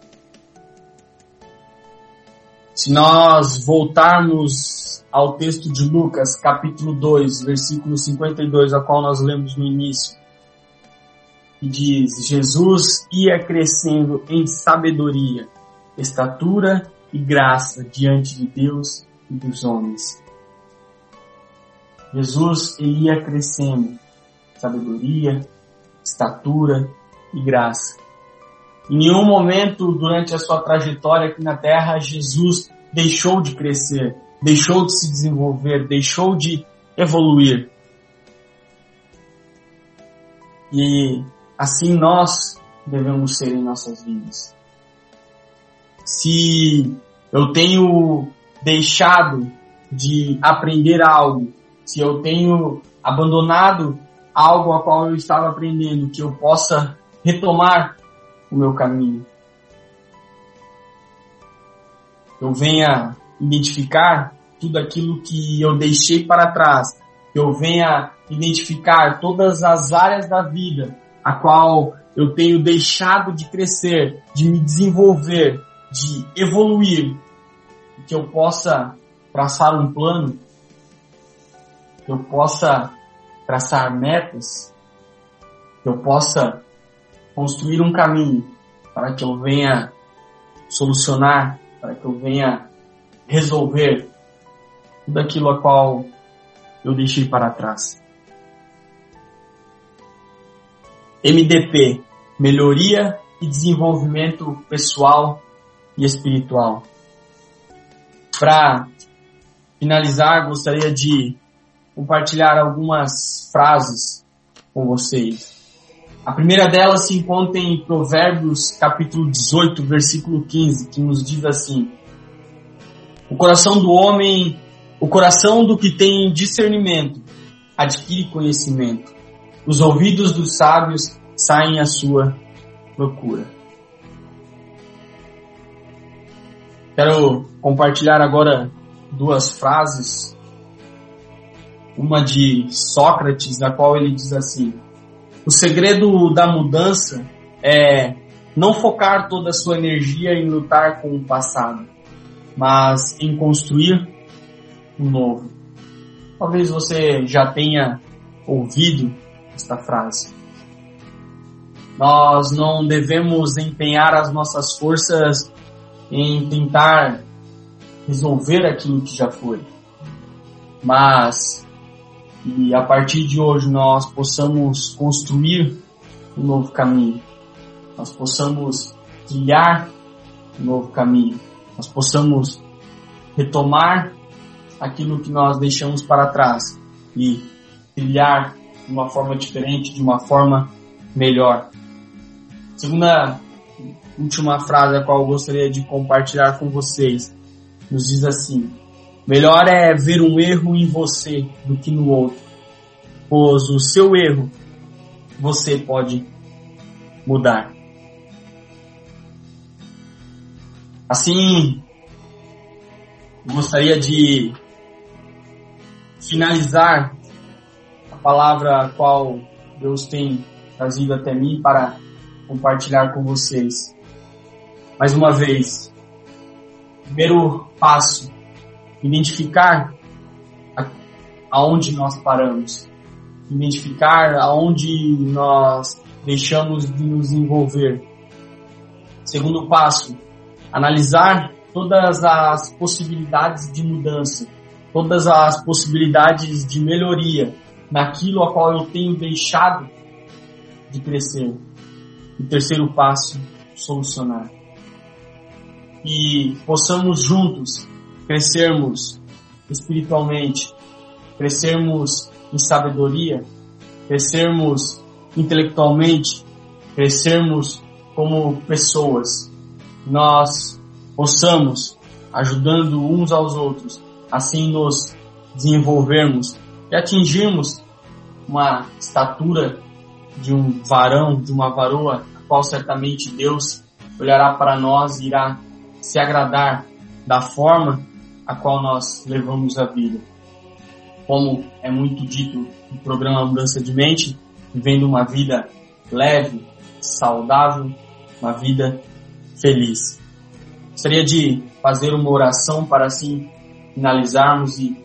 Se nós voltarmos ao texto de Lucas, capítulo 2, versículo 52, a qual nós lemos no início, que diz: Jesus ia crescendo em sabedoria, estatura e graça diante de Deus e dos homens. Jesus ele ia crescendo, sabedoria, estatura e graça. Em nenhum momento durante a sua trajetória aqui na Terra, Jesus deixou de crescer, deixou de se desenvolver, deixou de evoluir. E assim nós devemos ser em nossas vidas. Se eu tenho deixado de aprender algo. Se eu tenho abandonado algo a qual eu estava aprendendo, que eu possa retomar o meu caminho. Eu venha identificar tudo aquilo que eu deixei para trás, eu venha identificar todas as áreas da vida a qual eu tenho deixado de crescer, de me desenvolver, de evoluir, que eu possa traçar um plano que eu possa traçar metas, que eu possa construir um caminho para que eu venha solucionar, para que eu venha resolver tudo aquilo a qual eu deixei para trás. MDP, melhoria e desenvolvimento pessoal e espiritual. Para finalizar, gostaria de compartilhar algumas frases com vocês. A primeira delas se encontra em Provérbios capítulo 18, versículo 15, que nos diz assim: O coração do homem, o coração do que tem discernimento, adquire conhecimento. Os ouvidos dos sábios saem à sua procura. Quero compartilhar agora duas frases uma de Sócrates, na qual ele diz assim: O segredo da mudança é não focar toda a sua energia em lutar com o passado, mas em construir um novo. Talvez você já tenha ouvido esta frase. Nós não devemos empenhar as nossas forças em tentar resolver aquilo que já foi, mas e a partir de hoje nós possamos construir um novo caminho, nós possamos trilhar um novo caminho, nós possamos retomar aquilo que nós deixamos para trás e trilhar de uma forma diferente, de uma forma melhor. Segunda última frase a qual eu gostaria de compartilhar com vocês nos diz assim: Melhor é ver um erro em você do que no outro, pois o seu erro você pode mudar. Assim, gostaria de finalizar a palavra a qual Deus tem trazido até mim para compartilhar com vocês. Mais uma vez, primeiro passo, identificar aonde nós paramos, identificar aonde nós deixamos de nos envolver. Segundo passo, analisar todas as possibilidades de mudança, todas as possibilidades de melhoria naquilo a qual eu tenho deixado de crescer. E terceiro passo, solucionar. E possamos juntos crescermos espiritualmente, crescermos em sabedoria, crescermos intelectualmente, crescermos como pessoas. Nós possamos, ajudando uns aos outros, assim nos desenvolvermos e atingirmos uma estatura de um varão, de uma varoa, a qual certamente Deus olhará para nós e irá se agradar da forma a qual nós levamos a vida. Como é muito dito no programa Mudança de Mente, vivendo uma vida leve, saudável, uma vida feliz. Gostaria de fazer uma oração para assim finalizarmos e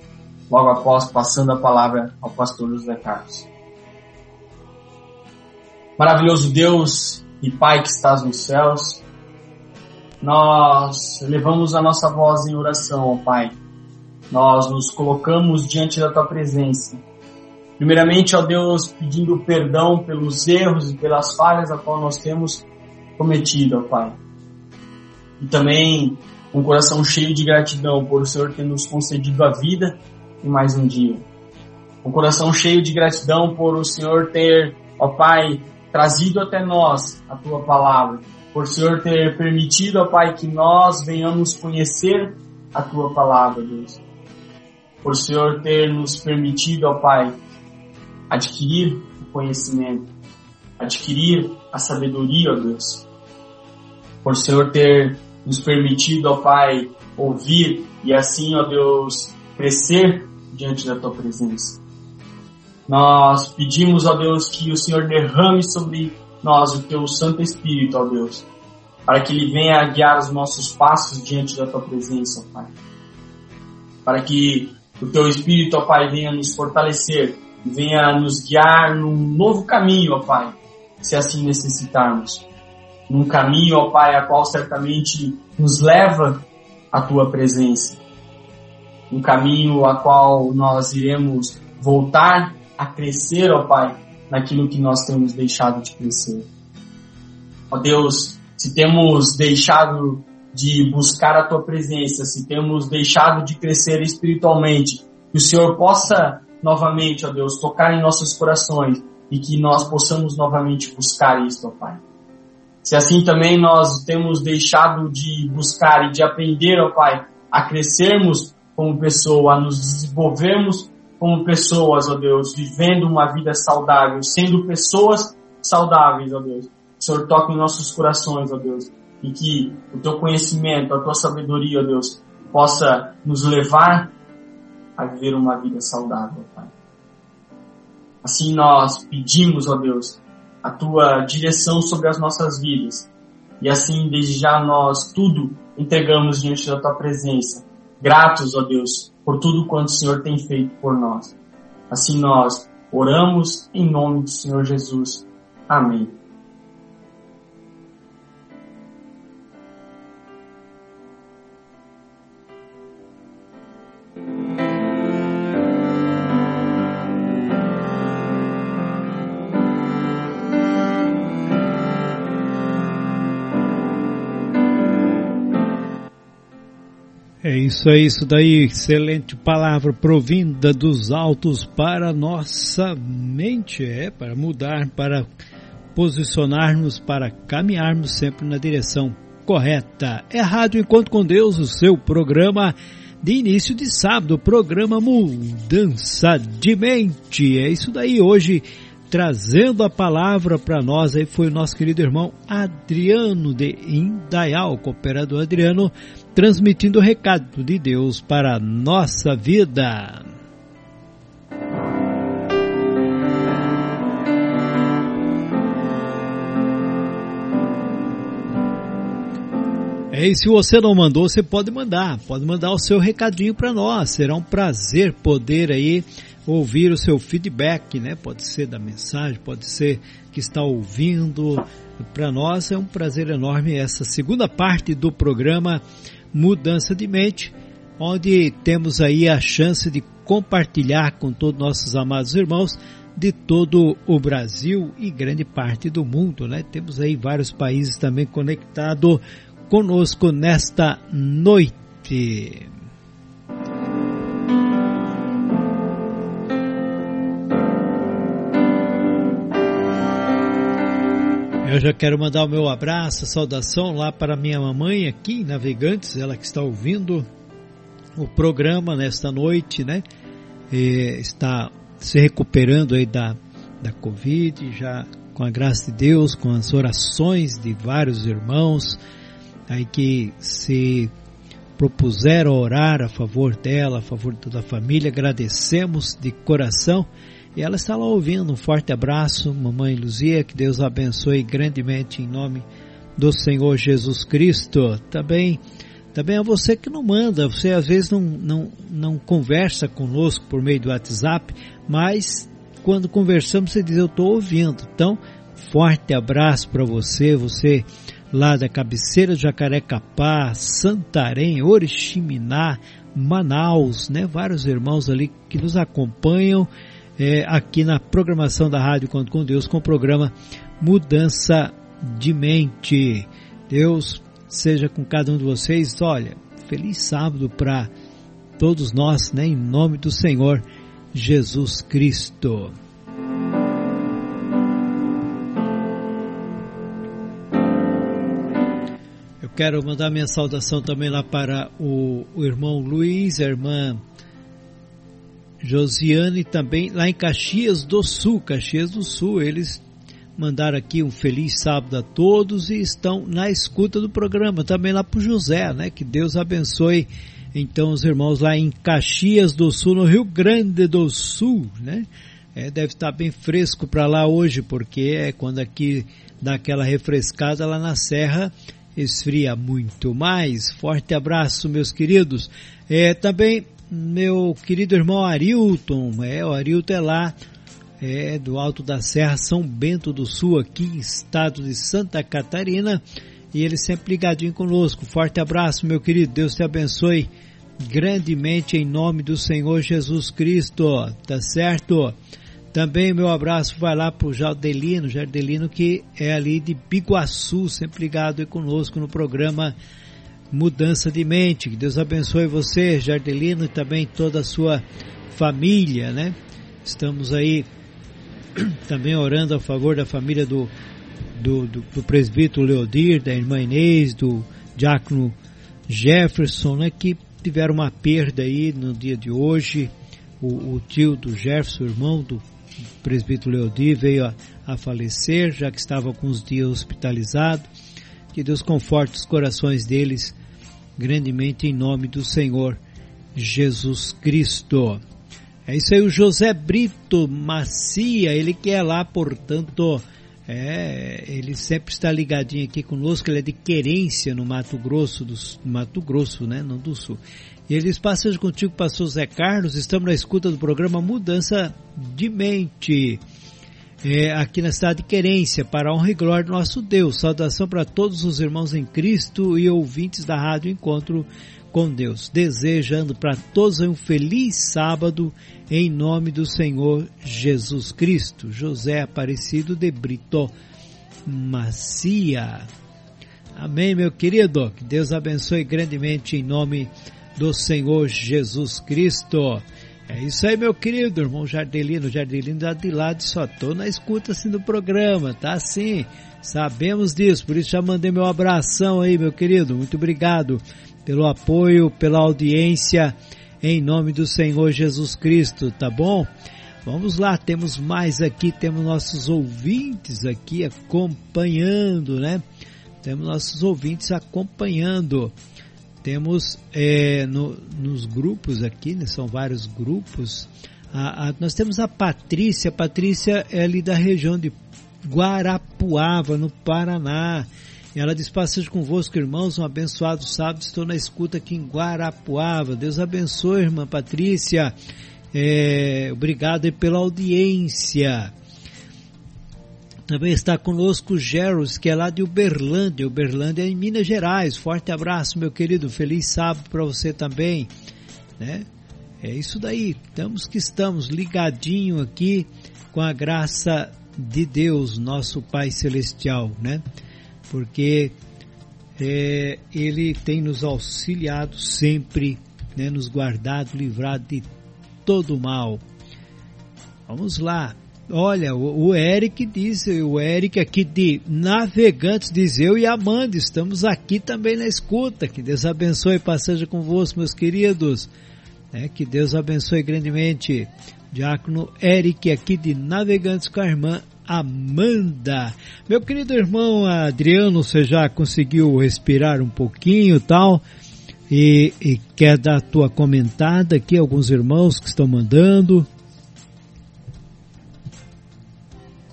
logo após passando a palavra ao pastor José Carlos. Maravilhoso Deus e Pai que estás nos céus, nós levamos a nossa voz em oração, ó Pai. Nós nos colocamos diante da Tua presença. Primeiramente, ó Deus, pedindo perdão pelos erros e pelas falhas a qual nós temos cometido, ó Pai. E também um coração cheio de gratidão por o Senhor ter nos concedido a vida e mais um dia. Um coração cheio de gratidão por o Senhor ter, ó Pai, trazido até nós a tua palavra, por Senhor ter permitido, ó Pai, que nós venhamos conhecer a tua palavra, Deus. Por Senhor ter nos permitido, ó Pai, adquirir o conhecimento, adquirir a sabedoria, ó Deus. Por Senhor ter nos permitido, ó Pai, ouvir e assim, ó Deus, crescer diante da tua presença. Nós pedimos, ó Deus, que o Senhor derrame sobre nós o teu Santo Espírito, ó Deus, para que ele venha guiar os nossos passos diante da tua presença, Pai. Para que o teu Espírito, ó Pai, venha nos fortalecer venha nos guiar num novo caminho, ó Pai, se assim necessitarmos. Num caminho, ó Pai, a qual certamente nos leva à tua presença. Um caminho a qual nós iremos voltar a crescer, ó Pai, naquilo que nós temos deixado de crescer. Ó Deus, se temos deixado de buscar a Tua presença, se temos deixado de crescer espiritualmente, que o Senhor possa novamente, ó Deus, tocar em nossos corações e que nós possamos novamente buscar isto, ó Pai. Se assim também nós temos deixado de buscar e de aprender, ó Pai, a crescermos como pessoa, a nos desenvolvermos como pessoas, ó Deus, vivendo uma vida saudável, sendo pessoas saudáveis, ó Deus. O Senhor toca em nossos corações, ó Deus, e que o teu conhecimento, a tua sabedoria, ó Deus, possa nos levar a viver uma vida saudável, Pai. Assim nós pedimos, ó Deus, a tua direção sobre as nossas vidas. E assim, desde já nós tudo entregamos diante da tua presença. Gratos, ó Deus, por tudo quanto o Senhor tem feito por nós. Assim nós oramos em nome do Senhor Jesus. Amém. Isso aí, isso daí, excelente palavra provinda dos altos para nossa mente, é, para mudar, para posicionarmos, para caminharmos sempre na direção correta. É Rádio com Deus, o seu programa de início de sábado, programa Mudança de Mente. É isso daí, hoje trazendo a palavra para nós aí foi o nosso querido irmão Adriano de Indaial, cooperador Adriano, transmitindo o recado de Deus para a nossa vida. É, e se você não mandou, você pode mandar, pode mandar o seu recadinho para nós. Será um prazer poder aí ouvir o seu feedback, né? Pode ser da mensagem, pode ser que está ouvindo. Para nós é um prazer enorme essa segunda parte do programa Mudança de Mente, onde temos aí a chance de compartilhar com todos nossos amados irmãos de todo o Brasil e grande parte do mundo, né? Temos aí vários países também conectados conosco nesta noite. Eu já quero mandar o meu abraço, saudação lá para minha mamãe aqui em Navegantes, ela que está ouvindo o programa nesta noite, né? E está se recuperando aí da, da Covid, já com a graça de Deus, com as orações de vários irmãos, aí que se propuseram orar a favor dela, a favor de toda a família. Agradecemos de coração. E ela está lá ouvindo. Um forte abraço, mamãe Luzia. Que Deus abençoe grandemente em nome do Senhor Jesus Cristo. Também, também a você que não manda. Você às vezes não, não, não conversa conosco por meio do WhatsApp, mas quando conversamos você diz eu estou ouvindo. Então, forte abraço para você. Você lá da cabeceira de Jacarecapá, Santarém, Oriximiná, Manaus, né? Vários irmãos ali que nos acompanham é, aqui na programação da Rádio Conto com Deus com o programa Mudança de Mente. Deus seja com cada um de vocês. Olha, feliz sábado para todos nós, né? Em nome do Senhor Jesus Cristo. quero mandar minha saudação também lá para o, o irmão Luiz, a irmã Josiane, também lá em Caxias do Sul, Caxias do Sul, eles mandaram aqui um feliz sábado a todos e estão na escuta do programa, também lá para José, né? Que Deus abençoe então os irmãos lá em Caxias do Sul, no Rio Grande do Sul, né? É, deve estar bem fresco para lá hoje, porque é quando aqui dá aquela refrescada lá na serra, esfria muito mais. Forte abraço, meus queridos. É, também meu querido irmão Arilton, é, o Arilton é lá, é, do Alto da Serra, São Bento do Sul, aqui, estado de Santa Catarina, e ele sempre ligadinho conosco. Forte abraço, meu querido, Deus te abençoe grandemente em nome do Senhor Jesus Cristo, tá certo? Também meu abraço vai lá para o Jardelino, Jardelino que é ali de Biguaçu, sempre ligado conosco no programa Mudança de Mente. Que Deus abençoe você, Jardelino, e também toda a sua família, né? Estamos aí também orando a favor da família do, do, do, do presbítero Leodir, da irmã Inês, do diácono Jefferson, né? Que tiveram uma perda aí no dia de hoje. O, o tio do Jefferson, irmão do presbítero Leodi veio a, a falecer, já que estava com os dias hospitalizado. Que Deus conforte os corações deles grandemente em nome do Senhor Jesus Cristo. É isso aí, o José Brito Macia, ele que é lá, portanto, é, ele sempre está ligadinho aqui conosco, ele é de querência no Mato Grosso, do Mato Grosso, né, não do Sul. E ele diz, passeio contigo, pastor Zé Carlos, estamos na escuta do programa Mudança de Mente, é, aqui na cidade de Querência, para a honra e glória do nosso Deus. Saudação para todos os irmãos em Cristo e ouvintes da Rádio Encontro com Deus. Desejando para todos um feliz sábado em nome do Senhor Jesus Cristo. José Aparecido de Brito Macia. Amém, meu querido. Que Deus abençoe grandemente em nome do Senhor Jesus Cristo. É isso aí, meu querido irmão Jardelino. Jardelino já de lado, só tô na escuta assim do programa, tá sim. Sabemos disso, por isso já mandei meu abração aí, meu querido. Muito obrigado pelo apoio, pela audiência, em nome do Senhor Jesus Cristo, tá bom? Vamos lá, temos mais aqui, temos nossos ouvintes aqui acompanhando, né? Temos nossos ouvintes acompanhando. Temos é, no, nos grupos aqui, né, são vários grupos. A, a, nós temos a Patrícia, a Patrícia é ali da região de Guarapuava, no Paraná. Ela diz: Passejo convosco, irmãos, um abençoado sábado. Estou na escuta aqui em Guarapuava. Deus abençoe, irmã Patrícia. É, obrigado pela audiência. Também está conosco Geros, que é lá de Uberlândia. Uberlândia é em Minas Gerais. Forte abraço, meu querido. Feliz sábado para você também. Né? É isso daí. Estamos que estamos ligadinho aqui com a graça de Deus, nosso Pai Celestial, né? Porque é, Ele tem nos auxiliado sempre, né? Nos guardado, livrado de todo mal. Vamos lá. Olha, o, Eric disse, o Eric aqui de Navegantes diz eu e Amanda, estamos aqui também na escuta. Que Deus abençoe e passeja convosco, meus queridos. É, que Deus abençoe grandemente. Diácono Eric aqui de Navegantes com a irmã Amanda. Meu querido irmão Adriano, você já conseguiu respirar um pouquinho tal? E, e quer dar a tua comentada aqui, alguns irmãos que estão mandando.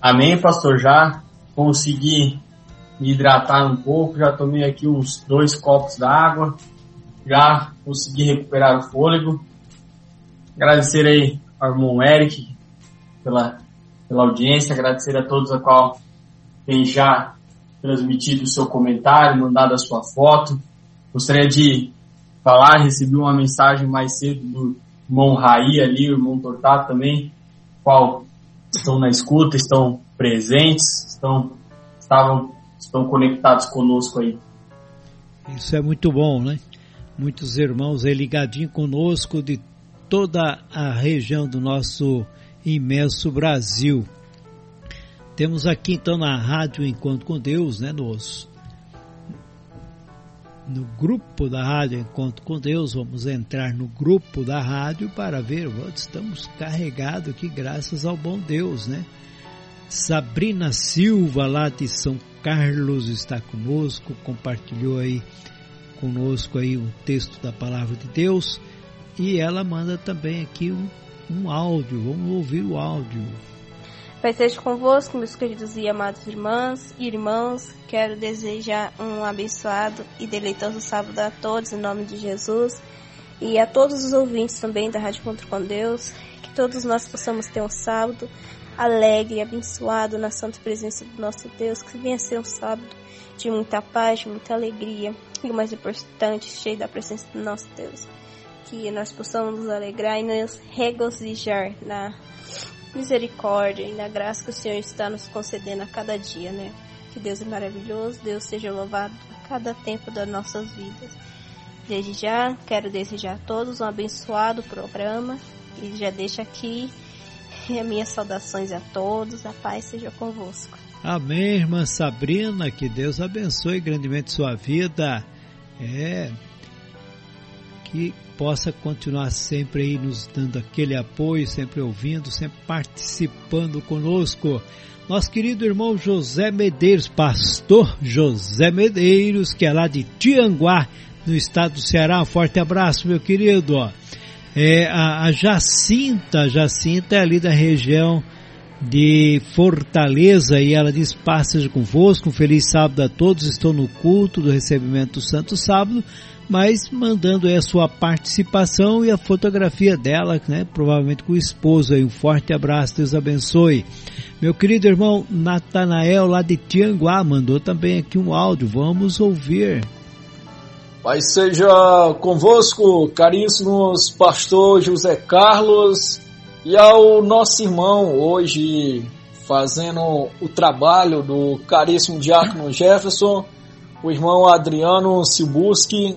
Amém, pastor. Já consegui me hidratar um pouco, já tomei aqui uns dois copos d'água, já consegui recuperar o fôlego. Agradecer aí ao irmão Eric pela, pela audiência, agradecer a todos a qual tem já transmitido o seu comentário, mandado a sua foto. Gostaria de falar, recebi uma mensagem mais cedo do irmão Raí ali, o irmão Tortato também, qual estão na escuta, estão presentes, estão, estavam, estão conectados conosco aí. Isso é muito bom, né? Muitos irmãos aí ligadinhos conosco de toda a região do nosso imenso Brasil. Temos aqui então na Rádio Encontro com Deus, né, nos no grupo da rádio Encontro com Deus, vamos entrar no grupo da rádio para ver, estamos carregados aqui graças ao bom Deus, né? Sabrina Silva lá de São Carlos está conosco, compartilhou aí conosco aí um texto da palavra de Deus e ela manda também aqui um, um áudio, vamos ouvir o áudio. Pai seja convosco, meus queridos e amados irmãs e irmãos. Quero desejar um abençoado e deleitoso sábado a todos, em nome de Jesus. E a todos os ouvintes também da Rádio Contra com Deus. Que todos nós possamos ter um sábado alegre, abençoado na santa presença do nosso Deus. Que venha ser um sábado de muita paz, de muita alegria. E o mais importante, cheio da presença do nosso Deus. Que nós possamos nos alegrar e nos regozijar na misericórdia e na graça que o Senhor está nos concedendo a cada dia, né? Que Deus é maravilhoso, Deus seja louvado a cada tempo das nossas vidas. Desde já, quero desejar a todos um abençoado programa e já deixo aqui as minhas saudações a todos, a paz seja convosco. Amém, irmã Sabrina, que Deus abençoe grandemente sua vida. É, que possa continuar sempre aí nos dando aquele apoio, sempre ouvindo, sempre participando conosco. Nosso querido irmão José Medeiros, pastor José Medeiros, que é lá de Tianguá, no estado do Ceará. Um forte abraço, meu querido. É, a, a Jacinta, Jacinta é ali da região de Fortaleza e ela diz: Passagem convosco, um feliz sábado a todos. Estou no culto do recebimento do Santo Sábado mas mandando aí a sua participação e a fotografia dela, né? Provavelmente com o esposo aí. Um forte abraço, Deus abençoe. Meu querido irmão Natanael lá de Tianguá mandou também aqui um áudio. Vamos ouvir. Pai seja convosco, caríssimos pastor José Carlos e ao nosso irmão hoje fazendo o trabalho do caríssimo diácono Jefferson, o irmão Adriano Silbuski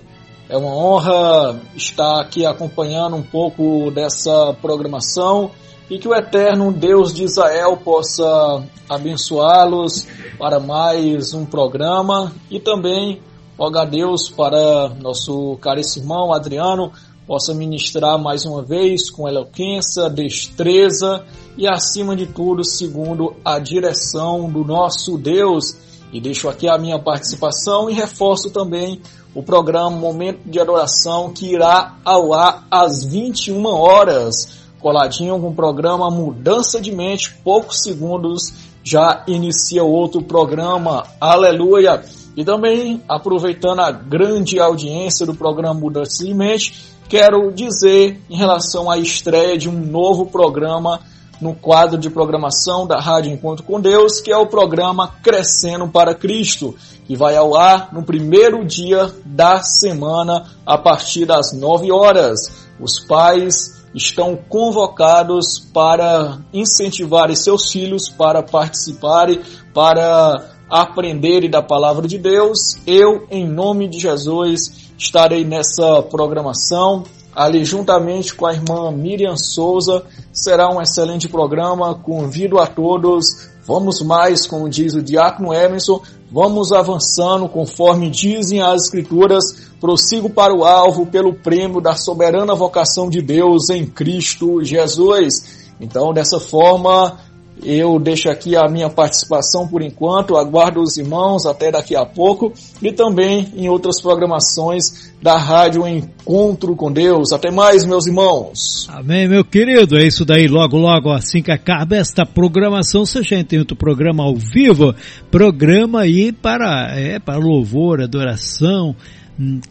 É uma honra estar aqui acompanhando um pouco dessa programação e que o eterno Deus de Israel possa abençoá-los para mais um programa e também a Deus para nosso caríssimo irmão Adriano possa ministrar mais uma vez com eloquência, destreza e acima de tudo segundo a direção do nosso Deus. E deixo aqui a minha participação e reforço também o programa Momento de Adoração que irá ao ar às 21 horas coladinho com o programa Mudança de Mente, poucos segundos já inicia outro programa, aleluia! E também, aproveitando a grande audiência do programa Mudança de Mente, quero dizer em relação à estreia de um novo programa no quadro de programação da Rádio Encontro com Deus, que é o programa Crescendo para Cristo, que vai ao ar no primeiro dia da semana, a partir das 9 horas. Os pais estão convocados para incentivar seus filhos para participarem, para aprenderem da palavra de Deus. Eu, em nome de Jesus, estarei nessa programação. Ali, juntamente com a irmã Miriam Souza, será um excelente programa. Convido a todos. Vamos mais, como diz o Diácono Emerson, vamos avançando conforme dizem as Escrituras prossigo para o alvo pelo prêmio da soberana vocação de Deus em Cristo Jesus. Então, dessa forma, eu deixo aqui a minha participação por enquanto, aguardo os irmãos até daqui a pouco e também em outras programações da Rádio Encontro com Deus. Até mais, meus irmãos. Amém, meu querido. É isso daí. Logo, logo, assim que acaba esta programação, você já tem outro programa ao vivo, programa aí para, é, para louvor, adoração,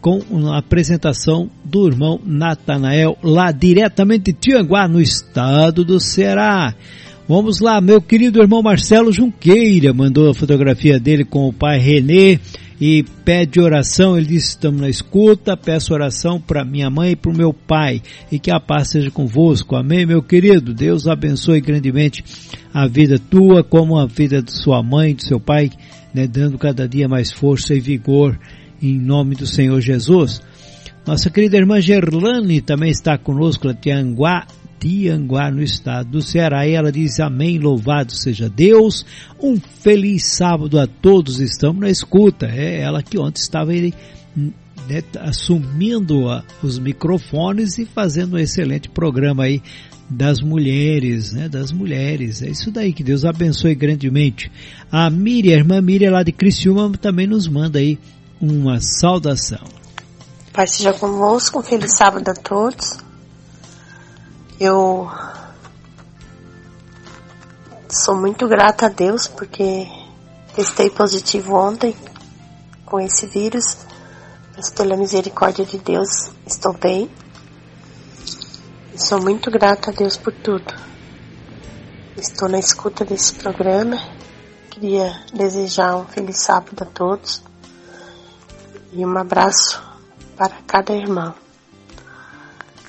com a apresentação do irmão Natanael, lá diretamente de Tianguá, no estado do Ceará. Vamos lá, meu querido irmão Marcelo Junqueira mandou a fotografia dele com o pai Renê e pede oração. Ele disse: Estamos na escuta, peço oração para minha mãe e para o meu pai e que a paz seja convosco. Amém, meu querido. Deus abençoe grandemente a vida tua, como a vida de sua mãe, de seu pai, né, dando cada dia mais força e vigor em nome do Senhor Jesus. Nossa querida irmã Gerlane também está conosco, ela Tianguá, Tianguá, no estado do Ceará, e ela diz amém, louvado seja Deus, um feliz sábado a todos, estamos na escuta, é ela que ontem estava ele, né, assumindo os microfones e fazendo um excelente programa aí das mulheres, né, das mulheres, é isso daí, que Deus abençoe grandemente. A Miriam, a irmã Miriam lá de Criciúma também nos manda aí uma saudação. Pai seja convosco, um feliz sábado a todos. Eu sou muito grata a Deus porque testei positivo ontem com esse vírus, mas pela misericórdia de Deus estou bem. Sou muito grata a Deus por tudo. Estou na escuta desse programa. Queria desejar um feliz sábado a todos e um abraço para cada irmão.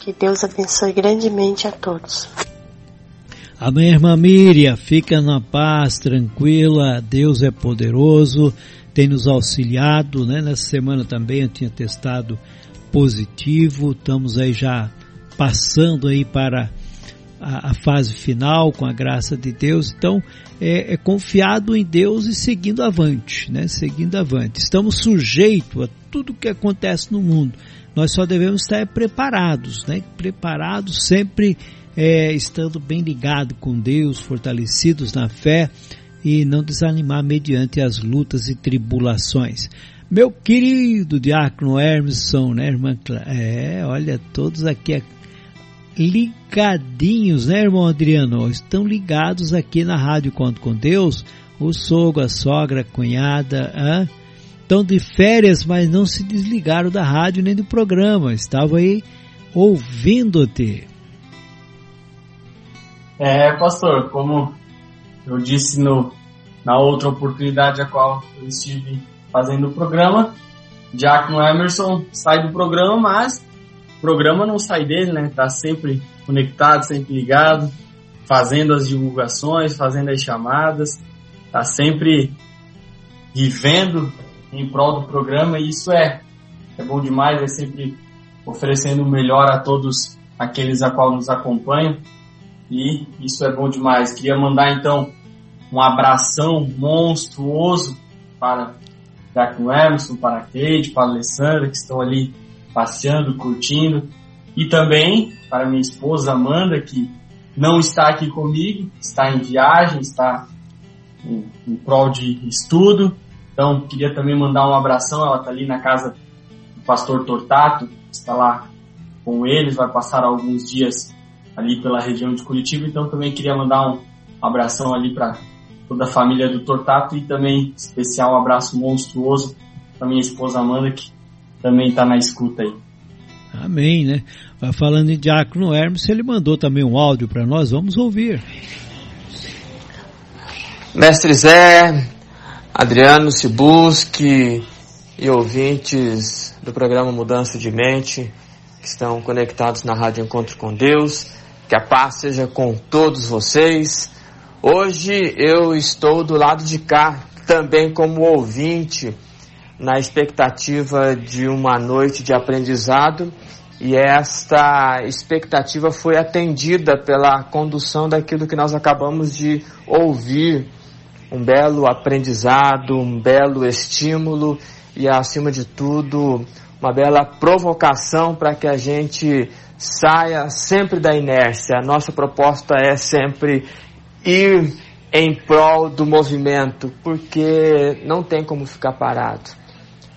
Que Deus abençoe grandemente a todos. Amém, irmã Miriam. Fica na paz, tranquila. Deus é poderoso, tem nos auxiliado, né? Nessa semana também eu tinha testado positivo. Estamos aí já passando aí para a, a, fase final com a graça de Deus. Então, é, é, confiado em Deus e seguindo avante, né? Seguindo avante. Estamos sujeitos a tudo que acontece no mundo. Nós só devemos estar preparados, né? Preparados sempre é, estando bem ligados com Deus, fortalecidos na fé e não desanimar mediante as lutas e tribulações. Meu querido diácono Hermeson, né, irmã? É, olha, todos aqui ligadinhos, né, irmão Adriano? Estão ligados aqui na Rádio Conto com Deus. O sogro, a sogra, a cunhada, hã? Estão de férias, mas não se desligaram da rádio nem do programa. Estavam aí ouvindo-te. É, pastor, como eu disse no, na outra oportunidade a qual eu estive fazendo o programa, Diácono Emerson sai do programa, mas programa não sai dele, né? Tá sempre conectado, sempre ligado, fazendo as divulgações, fazendo as chamadas, tá sempre vivendo em prol do programa e isso é é bom demais, é sempre oferecendo o melhor a todos aqueles a qual nos acompanham e isso é bom demais. Queria mandar então um abração monstruoso para Jack Emerson, para a Kate, para a Alessandra que estão ali passeando, curtindo e também para minha esposa Amanda que não está aqui comigo, está em viagem, está em, em prol de estudo. Então, queria também mandar um abração. Ela está ali na casa do pastor Tortato, está lá com eles, vai passar alguns dias ali pela região de Curitiba. Então, também queria mandar um abração ali para toda a família do Tortato e também especial um abraço monstruoso para minha esposa Amanda, que também está na escuta aí. Amém, né? Falando em Diácono Hermes, ele mandou também um áudio para nós, vamos ouvir. Mestre Zé, Adriano Cibusque e ouvintes do programa Mudança de Mente que estão conectados na Rádio Encontro com Deus, que a paz seja com todos vocês. Hoje eu estou do lado de cá, também como ouvinte, na expectativa de uma noite de aprendizado e esta expectativa foi atendida pela condução daquilo que nós acabamos de ouvir. Um belo aprendizado, um belo estímulo e, acima de tudo, uma bela provocação para que a gente saia sempre da inércia. A nossa proposta é sempre ir em prol do movimento, porque não tem como ficar parado.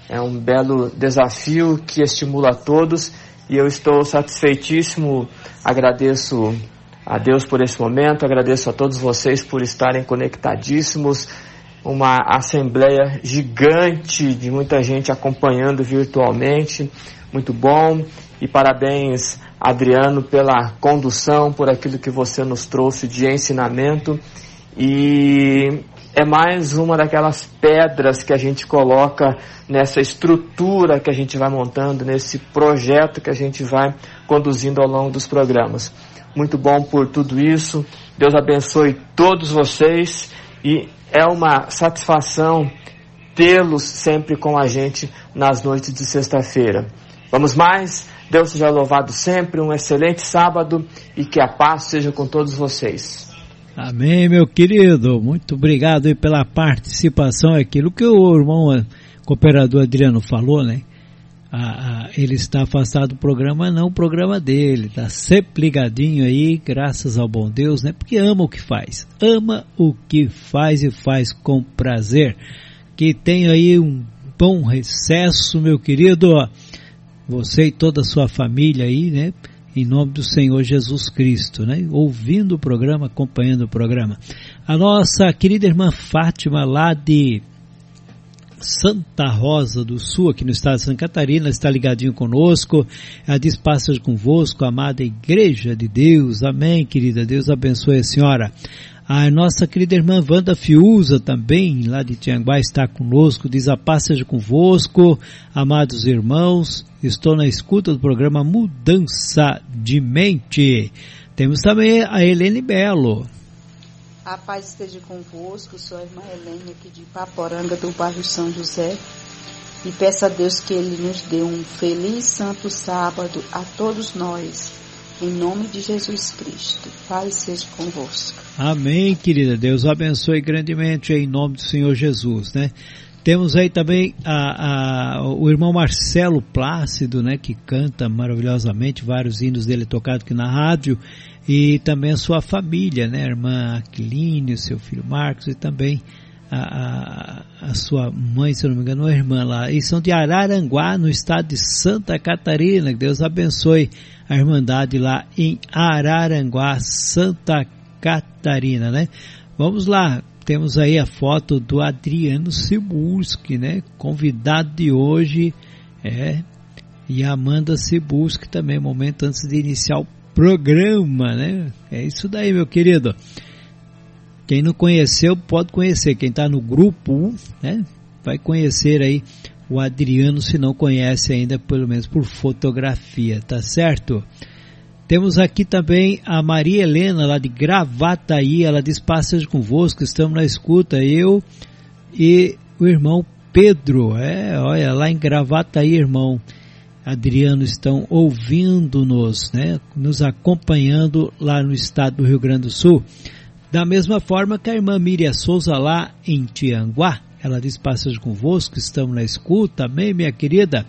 É um belo desafio que estimula a todos e eu estou satisfeitíssimo. Agradeço a Deus por esse momento, agradeço a todos vocês por estarem conectadíssimos. Uma assembleia gigante de muita gente acompanhando virtualmente, muito bom. E parabéns, Adriano, pela condução, por aquilo que você nos trouxe de ensinamento. E é mais uma daquelas pedras que a gente coloca nessa estrutura que a gente vai montando, nesse projeto que a gente vai conduzindo ao longo dos programas. Muito bom por tudo isso. Deus abençoe todos vocês e é uma satisfação tê-los sempre com a gente nas noites de sexta-feira. Vamos mais? Deus seja louvado sempre, um excelente sábado e que a paz seja com todos vocês. Amém, meu querido. Muito obrigado pela participação. Aquilo que o irmão cooperador Adriano falou, né? Ah, ah, ele está afastado do programa, não o programa dele, está sempre ligadinho aí, graças ao bom Deus, né? Porque ama o que faz, ama o que faz e faz com prazer. Que tenha aí um bom recesso, meu querido, você e toda a sua família aí, né? em nome do Senhor Jesus Cristo, né? Ouvindo o programa, acompanhando o programa. A nossa querida irmã Fátima, lá de Santa Rosa do Sul, aqui no estado de Santa Catarina, está ligadinho conosco. Ela diz: Passas convosco, amada Igreja de Deus. Amém, querida. Deus abençoe a senhora. A nossa querida irmã Wanda Fiuza também, lá de Tianguá, está conosco, diz a paz seja convosco, amados irmãos, estou na escuta do programa Mudança de Mente. Temos também a Helene Belo. A paz esteja convosco, sou a irmã Helene aqui de Paporanga, do bairro São José. E peço a Deus que Ele nos dê um feliz santo sábado a todos nós. Em nome de Jesus Cristo. Paz seja convosco. Amém, querida. Deus abençoe grandemente em nome do Senhor Jesus, né? Temos aí também a, a, o irmão Marcelo Plácido, né, que canta maravilhosamente, vários hinos dele tocados aqui na rádio, e também a sua família, né, a irmã Aquiline, o seu filho Marcos, e também a, a, a, sua mãe, se não me engano, a irmã lá. E são de Araranguá, no estado de Santa Catarina. Que Deus abençoe a Irmandade lá em Araranguá, Santa Catarina, né? Vamos lá, temos aí a foto do Adriano Cibusque, né? Convidado de hoje é e a Amanda Cibusque também, momento antes de iniciar o programa, né? É isso daí, meu querido. Quem não conheceu pode conhecer. Quem está no grupo, né? Vai conhecer aí o Adriano se não conhece ainda, pelo menos por fotografia, tá certo? Temos aqui também a Maria Helena, lá de Gravataí, ela diz, passas convosco, estamos na escuta, eu e o irmão Pedro, é, olha, lá em Gravataí, irmão. Adriano estão ouvindo-nos, né, nos acompanhando lá no estado do Rio Grande do Sul. Da mesma forma que a irmã Miriam Souza lá em Tianguá, ela diz passagem convosco, estamos na escuta, amém, minha querida?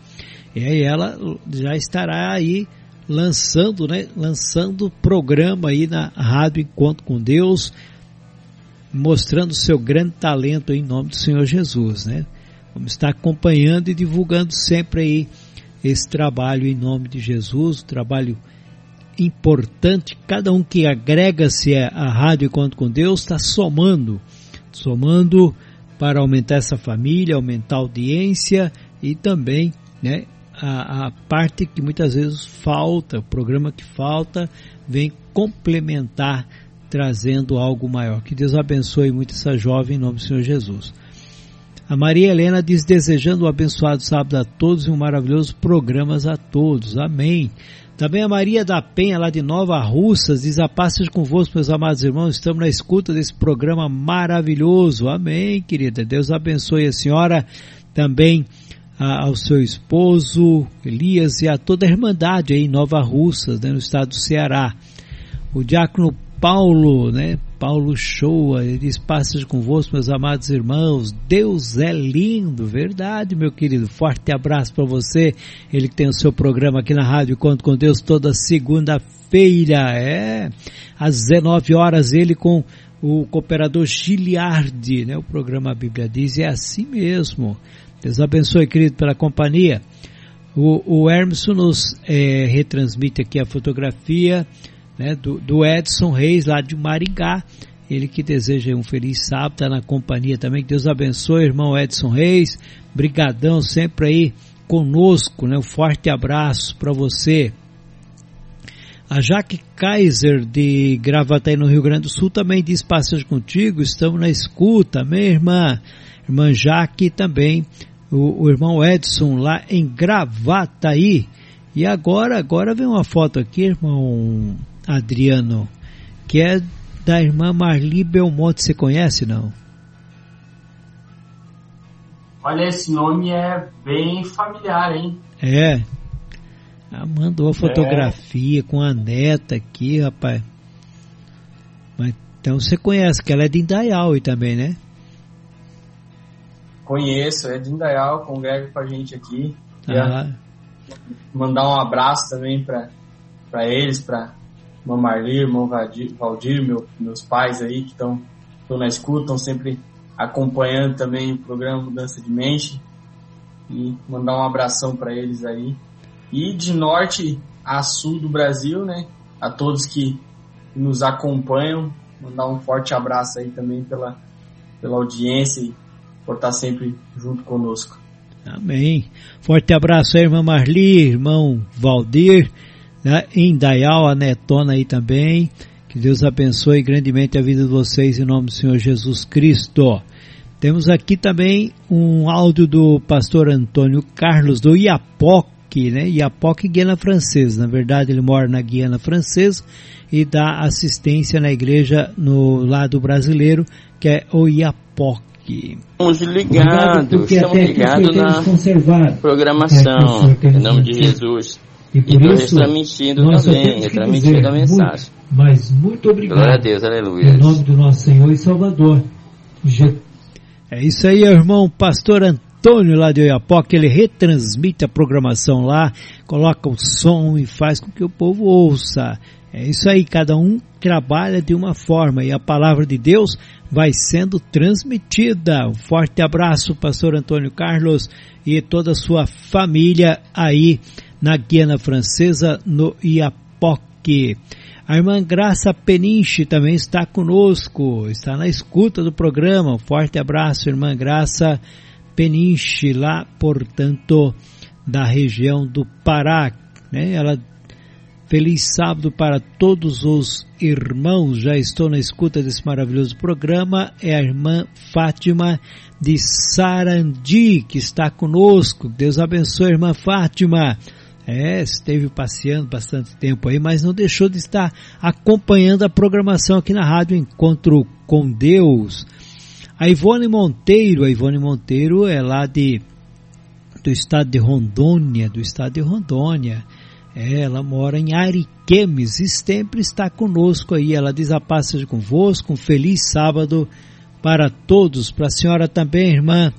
E aí ela já estará aí lançando, né, lançando programa aí na Rádio Encontro com Deus, mostrando seu grande talento em nome do Senhor Jesus, né? Vamos estar acompanhando e divulgando sempre aí esse trabalho em nome de Jesus, um trabalho importante. Cada um que agrega-se à Rádio Encontro com Deus está somando, somando para aumentar essa família, aumentar a audiência e também, né, a, a, parte que muitas vezes falta, o programa que falta, vem complementar, trazendo algo maior. Que Deus abençoe muito essa jovem em nome do Senhor Jesus. A Maria Helena diz: desejando um abençoado sábado a todos e um maravilhoso programa a todos. Amém. Também a Maria da Penha, lá de Nova Russas, diz: A paz seja convosco, meus amados irmãos. Estamos na escuta desse programa maravilhoso. Amém, querida. Deus abençoe a senhora. Também a, ao seu esposo Elias e a toda a Irmandade aí em Nova Russas, né, no estado do Ceará. O diácono Paulo, né, Paulo Shoa, ele diz, passas convosco, meus amados irmãos, Deus é lindo, verdade, meu querido, forte abraço para você, ele tem o seu programa aqui na Rádio Conto com Deus toda segunda-feira, é, às 19 horas, ele com o cooperador Giliardi, né, o programa Bíblia diz, é assim mesmo, Deus abençoe, querido, pela companhia. O, o Hermes nos é, retransmite aqui a fotografia né, do, do, Edson Reis, lá de Maringá. Ele que deseja um feliz sábado, está na companhia também. Que Deus abençoe, irmão Edson Reis. Brigadão sempre aí conosco, né? Um forte abraço para você. A Jaque Kaiser de Gravataí no Rio Grande do Sul também diz passagem contigo, estamos na escuta, minha irmã. Irmã Jaque também o, o irmão Edson lá em Gravataí. E agora, agora vem uma foto aqui, irmão Adriano, que é da irmã Marli Belmonte. Você conhece, não? Olha, esse nome é bem familiar, hein? É. Ela mandou a fotografia é. com a neta aqui, rapaz. Mas, então você conhece, que ela é de Indaial também, né? Conheço, é de Indaial, congrega com a gente aqui. Ah. Mandar um abraço também para eles, para irmão Marli, irmão Valdir, meu, meus pais aí que estão na escuta, estão sempre acompanhando também o programa Mudança de Mente. E mandar um abração para eles aí. E de norte a sul do Brasil, né? A todos que nos acompanham, mandar um forte abraço aí também pela, pela audiência e por estar sempre junto conosco. Amém. Forte abraço aí, irmã Marli, irmão Valdir, né? em Dayal, a Netona aí também. Que Deus abençoe grandemente a vida de vocês em nome do Senhor Jesus Cristo. Temos aqui também um áudio do pastor Antônio Carlos do Iapoque, né? Iapoque Guiana Francesa. Na verdade, ele mora na Guiana Francesa e dá assistência na igreja no lado brasileiro, que é o Iapoque. Estamos ligados, estamos ligados na programação, é, em nome de Jesus. E por e isso, transmitindo também, retransmitindo a mensagem. Muito, mas muito obrigado. Glória a Deus, aleluia. Em nome do nosso Senhor e Salvador. Je... É isso aí, irmão pastor Antônio lá de Oiapoque, ele retransmite a programação lá, coloca o som e faz com que o povo ouça. É isso aí, cada um trabalha de uma forma e a palavra de Deus vai sendo transmitida. Um forte abraço, pastor Antônio Carlos e toda a sua família aí na Guiana Francesa, no Iapoque. A irmã Graça Peniche também está conosco, está na escuta do programa. Um forte abraço, irmã Graça Peniche, lá, portanto, da região do Pará. Né? Ela Feliz sábado para todos os irmãos. Já estou na escuta desse maravilhoso programa. É a irmã Fátima de Sarandi que está conosco. Deus abençoe, irmã Fátima. É, esteve passeando bastante tempo aí, mas não deixou de estar acompanhando a programação aqui na rádio Encontro com Deus. A Ivone Monteiro, a Ivone Monteiro é lá de do estado de Rondônia, do estado de Rondônia. É, ela mora em Ariquemes e sempre está conosco aí. Ela diz a paz seja convosco, um feliz sábado para todos, para a senhora também, irmã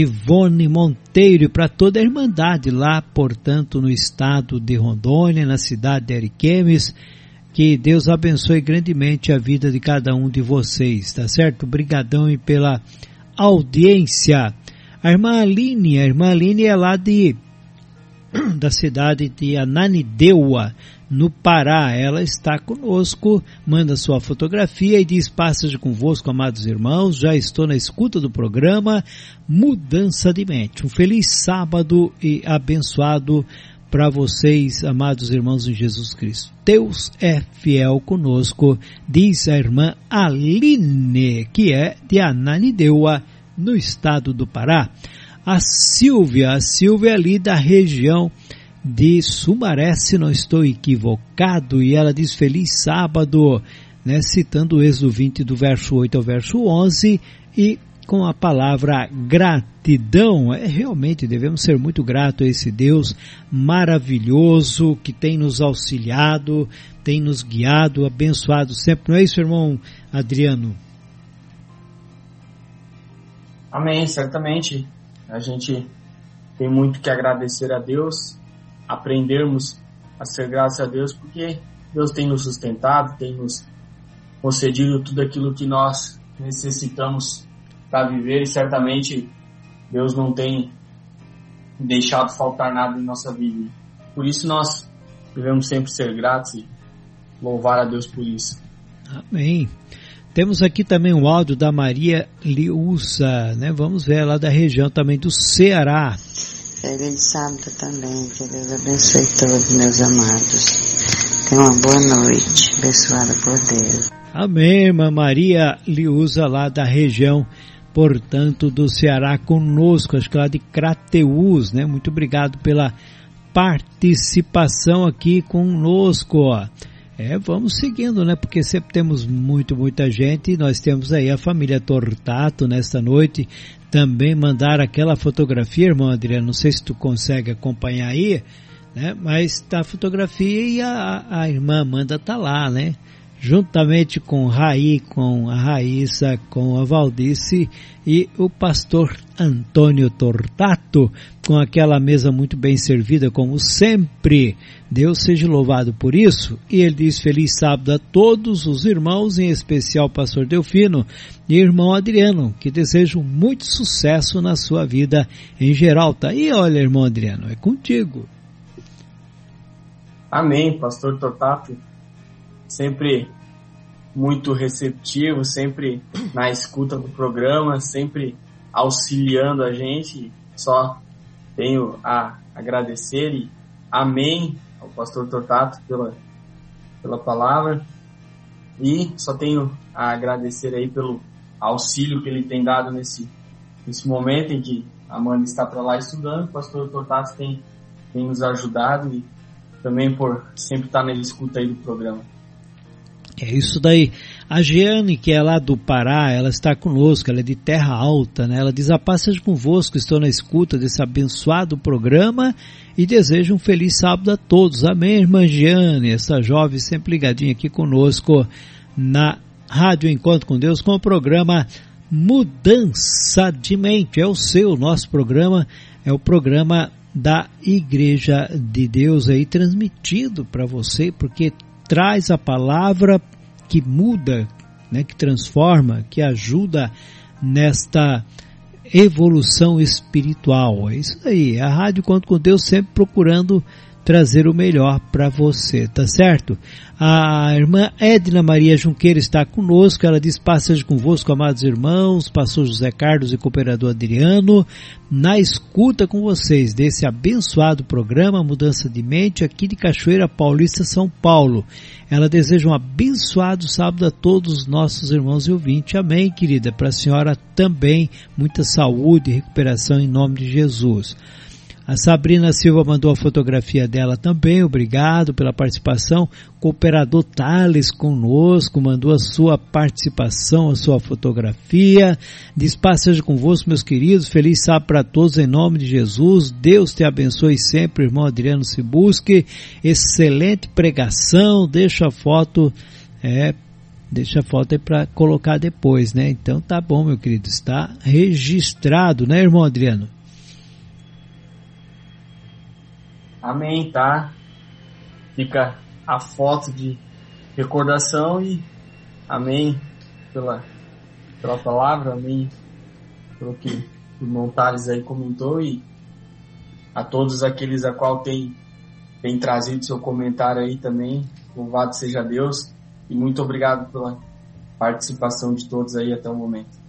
Ivone Monteiro, e para toda a Irmandade lá, portanto, no estado de Rondônia, na cidade de Ariquemes. Que Deus abençoe grandemente a vida de cada um de vocês, tá certo? Obrigadão e pela audiência. A irmã Aline, a irmã Aline é lá de da cidade de Ananindeua, no Pará. Ela está conosco, manda sua fotografia e diz: Passagem convosco, amados irmãos. Já estou na escuta do programa Mudança de Mente. Um feliz sábado e abençoado para vocês, amados irmãos em Jesus Cristo. Deus é fiel conosco, diz a irmã Aline, que é de Ananindeua, no estado do Pará. A Silvia, a Silvia é ali da região de Sumaré, se não estou equivocado, e ela diz feliz sábado, né, citando o Êxodo 20 do verso 8 ao verso 11 e com a palavra gratidão. É realmente devemos ser muito gratos a esse Deus maravilhoso que tem nos auxiliado, tem nos guiado, abençoado sempre. Não é isso, irmão Adriano? Amém, certamente. A gente tem muito que agradecer a Deus aprendermos a ser graças a Deus, porque Deus tem nos sustentado, tem nos concedido tudo aquilo que nós necessitamos para viver e certamente Deus não tem deixado faltar nada em nossa vida. Por isso nós devemos sempre ser gratos e louvar a Deus por isso. Amém. Temos aqui também um áudio da Maria Liusa, né? Vamos ver lá da região também do Ceará. Feliz sábado também, que Deus abençoe todos, meus amados. Tenha uma boa noite, abençoada por Deus. Amém, Maria Liusa, lá da região, portanto, do Ceará, conosco, acho que lá de Crateús, né? Muito obrigado pela participação aqui conosco, ó. É, vamos seguindo, né? Porque sempre temos muito, muita gente. Nós temos aí a família Tortato nesta noite. Também mandar aquela fotografia, irmão Adriano. Não sei se tu consegue acompanhar aí, né? Mas tá a fotografia e a, a irmã Amanda tá lá, né? Juntamente com Raí, com a Raíssa, com a Valdice e o pastor Antônio Tortato, com aquela mesa muito bem servida, como sempre. Deus seja louvado por isso. E ele diz feliz sábado a todos os irmãos, em especial pastor Delfino e irmão Adriano, que desejam muito sucesso na sua vida em geral. Tá aí, olha, irmão Adriano, é contigo. Amém, pastor Tortato sempre muito receptivo, sempre na escuta do programa, sempre auxiliando a gente. Só tenho a agradecer e amém ao pastor Tortato pela, pela palavra. E só tenho a agradecer aí pelo auxílio que ele tem dado nesse, nesse momento em que a Amanda está para lá estudando. O pastor Tortato tem, tem nos ajudado e também por sempre estar na escuta aí do programa. É isso daí. A Jeane, que é lá do Pará, ela está conosco, ela é de Terra Alta, né? Ela diz, a paz seja convosco, estou na escuta desse abençoado programa e desejo um feliz sábado a todos. Amém, irmã Jeane, essa jovem sempre ligadinha aqui conosco na Rádio Encontro com Deus com o programa Mudança de Mente. É o seu, nosso programa, é o programa da Igreja de Deus aí transmitido para você, porque traz a palavra que muda, né, que transforma, que ajuda nesta evolução espiritual. É isso aí. A Rádio Conto com Deus sempre procurando trazer o melhor para você, tá certo? A irmã Edna Maria Junqueira está conosco, ela diz, paz seja convosco, amados irmãos, pastor José Carlos e cooperador Adriano, na escuta com vocês desse abençoado programa Mudança de Mente aqui de Cachoeira Paulista, São Paulo. Ela deseja um abençoado sábado a todos os nossos irmãos e ouvintes. Amém, querida. Para a senhora também muita saúde e recuperação em nome de Jesus. A Sabrina Silva mandou a fotografia dela também, obrigado pela participação. Cooperador Thales conosco, mandou a sua participação, a sua fotografia. Paz seja convosco, meus queridos. Feliz sábado para todos, em nome de Jesus. Deus te abençoe sempre, irmão Adriano Se Busque. Excelente pregação. Deixa a foto, é, deixa a foto aí para colocar depois, né? Então tá bom, meu querido. Está registrado, né, irmão Adriano? Amém, tá? Fica a foto de recordação e amém pela, pela palavra, amém pelo que o irmão aí comentou e a todos aqueles a qual tem, tem trazido seu comentário aí também, louvado seja Deus e muito obrigado pela participação de todos aí até o momento.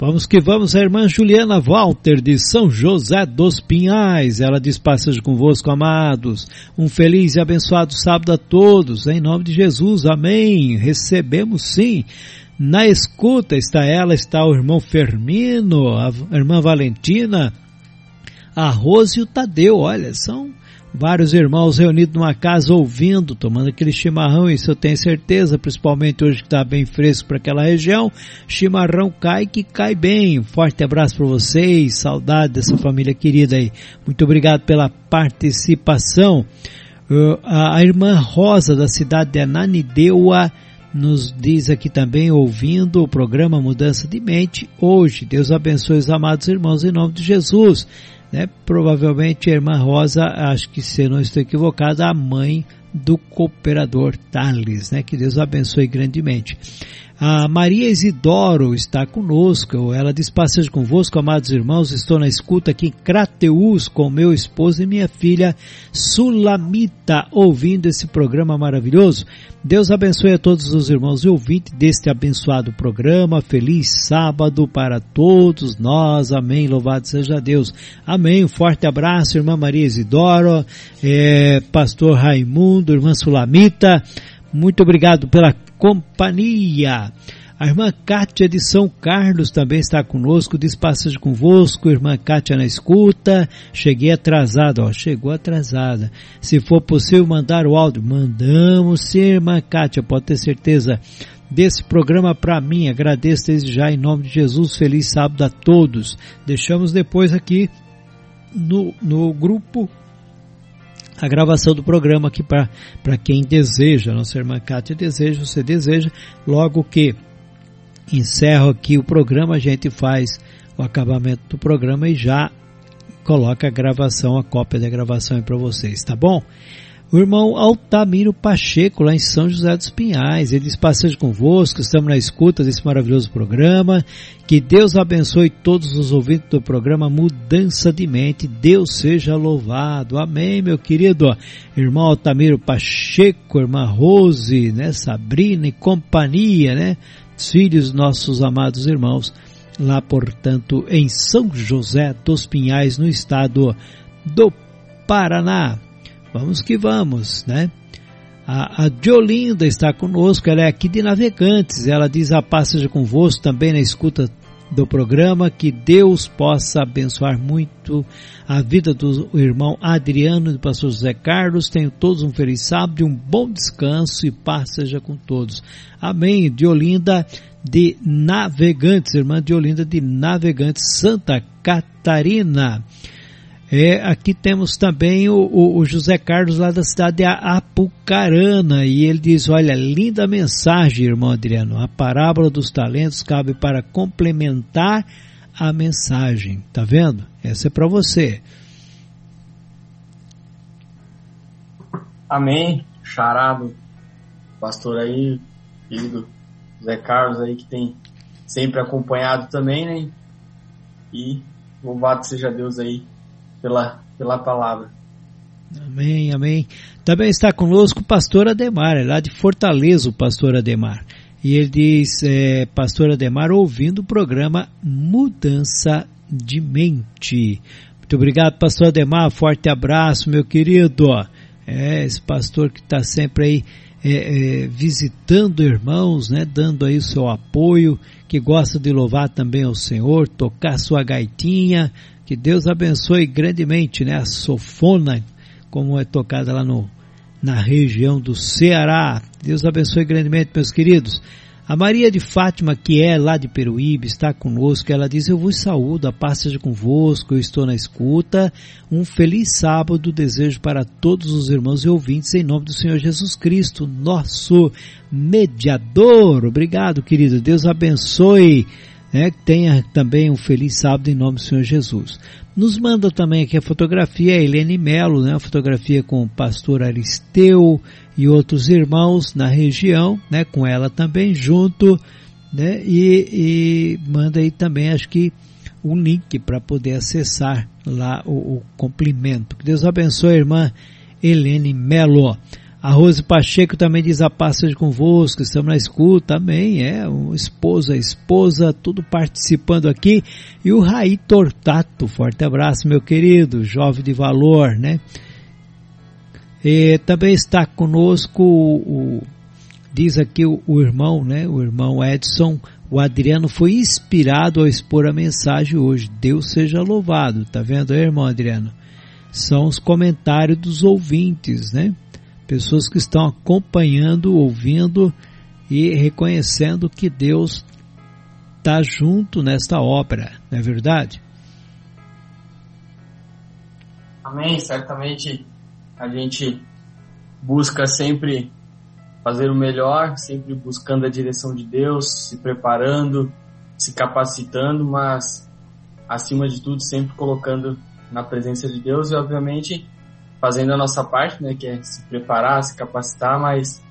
Vamos que vamos, a irmã Juliana Walter de São José dos Pinhais. Ela diz passagem convosco, amados. Um feliz e abençoado sábado a todos. Em nome de Jesus, amém. Recebemos sim. Na escuta está ela, está o irmão Fermino, a irmã Valentina, a Rose e o Tadeu. Olha, são vários irmãos reunidos numa casa ouvindo, tomando aquele chimarrão, isso eu tenho certeza, principalmente hoje que está bem fresco para aquela região, chimarrão cai que cai bem. Um forte abraço para vocês, saudade dessa família querida aí. Muito obrigado pela participação. Uh, a irmã Rosa da cidade de Ananideua nos diz aqui também, ouvindo o programa Mudança de Mente, hoje. Deus abençoe os amados irmãos em nome de Jesus né? Provavelmente a irmã Rosa, acho que se não estou equivocado, a mãe do cooperador Tales, né? Que Deus abençoe grandemente. A Maria Isidoro está conosco, ela diz passagem convosco, amados irmãos, estou na escuta aqui em Crateus com meu esposo e minha filha Sulamita, ouvindo esse programa maravilhoso. Deus abençoe a todos os irmãos e ouvintes deste abençoado programa, feliz sábado para todos nós, amém, louvado seja Deus, amém, um forte abraço, irmã Maria Isidoro, é, pastor Raimundo, irmã Sulamita, muito obrigado pela companhia. A irmã Kátia de São Carlos também está conosco, diz passagem convosco, irmã Kátia na escuta, cheguei atrasada, ó, chegou atrasada. Se for possível mandar o áudio, mandamos sim, irmã Kátia, pode ter certeza desse programa para mim, agradeço desde já em nome de Jesus, feliz sábado a todos. Deixamos depois aqui no, no grupo a gravação do programa aqui para quem deseja, nossa irmã Kátia deseja, você deseja, logo que encerro aqui o programa, a gente faz o acabamento do programa e já coloca a gravação, a cópia da gravação aí para vocês, tá bom? O irmão Altamiro Pacheco, lá em São José dos Pinhais. Ele diz, convosco, estamos na escuta desse maravilhoso programa. Que Deus abençoe todos os ouvintes do programa Mudança de Mente. Deus seja louvado. Amém, meu querido. Irmão Altamiro Pacheco, irmã Rose, né, Sabrina e companhia, né? Filhos nossos amados irmãos, lá, portanto, em São José dos Pinhais, no estado do Paraná. Vamos que vamos, né? A, a Diolinda está conosco, ela é aqui de Navegantes, ela diz a paz seja convosco também na escuta do programa, que Deus possa abençoar muito a vida do irmão Adriano e do pastor José Carlos. Tenham todos um feliz sábado e um bom descanso e paz seja com todos. Amém. Diolinda de Navegantes, irmã Diolinda de Navegantes, Santa Catarina. É, aqui temos também o, o, o, José Carlos lá da cidade de Apucarana e ele diz, olha, linda mensagem, irmão Adriano, a parábola dos talentos cabe para complementar a mensagem, tá vendo? Essa é para você. Amém, charado, pastor aí, querido José Carlos aí que tem sempre acompanhado também, né? E louvado seja Deus aí pela, pela palavra. Amém, amém. Também está conosco o pastor Ademar, é lá de Fortaleza o pastor Ademar. E ele diz, é, pastor Ademar, ouvindo o programa Mudança de Mente. Muito obrigado, pastor Ademar, forte abraço, meu querido. É, esse pastor que está sempre aí é, é, visitando irmãos, né, dando aí o seu apoio, que gosta de louvar também ao Senhor, tocar sua gaitinha, que Deus abençoe grandemente, né, a sofona, como é tocada lá no, na região do Ceará. Deus abençoe grandemente, meus queridos. A Maria de Fátima, que é lá de Peruíbe, está conosco. Ela diz: Eu vos saúdo, a paz seja convosco, eu estou na escuta. Um feliz sábado desejo para todos os irmãos e ouvintes, em nome do Senhor Jesus Cristo, nosso mediador. Obrigado, querido. Deus abençoe. Né? Tenha também um feliz sábado em nome do Senhor Jesus. Nos manda também aqui a fotografia, a Helene Melo, né? a fotografia com o pastor Aristeu e outros irmãos na região, né? com ela também junto, né? e, e manda aí também, acho que, um link para poder acessar lá o, o cumprimento. Que Deus abençoe irmã Helene Melo. A Rose Pacheco também diz a paz seja convosco, estamos na escuta, amém, é, um esposa, esposa, tudo participando aqui. E o Raí Tortato, forte abraço meu querido, jovem de valor, né? E também está conosco o, diz aqui o, o irmão, né, o irmão Edson, o Adriano foi inspirado ao expor a mensagem hoje, Deus seja louvado, tá vendo aí irmão Adriano? São os comentários dos ouvintes, né? Pessoas que estão acompanhando, ouvindo e reconhecendo que Deus está junto nesta obra, não é verdade? Amém. Certamente a gente busca sempre fazer o melhor, sempre buscando a direção de Deus, se preparando, se capacitando, mas acima de tudo sempre colocando na presença de Deus e obviamente fazendo a nossa parte, né, que é se preparar, se capacitar, mas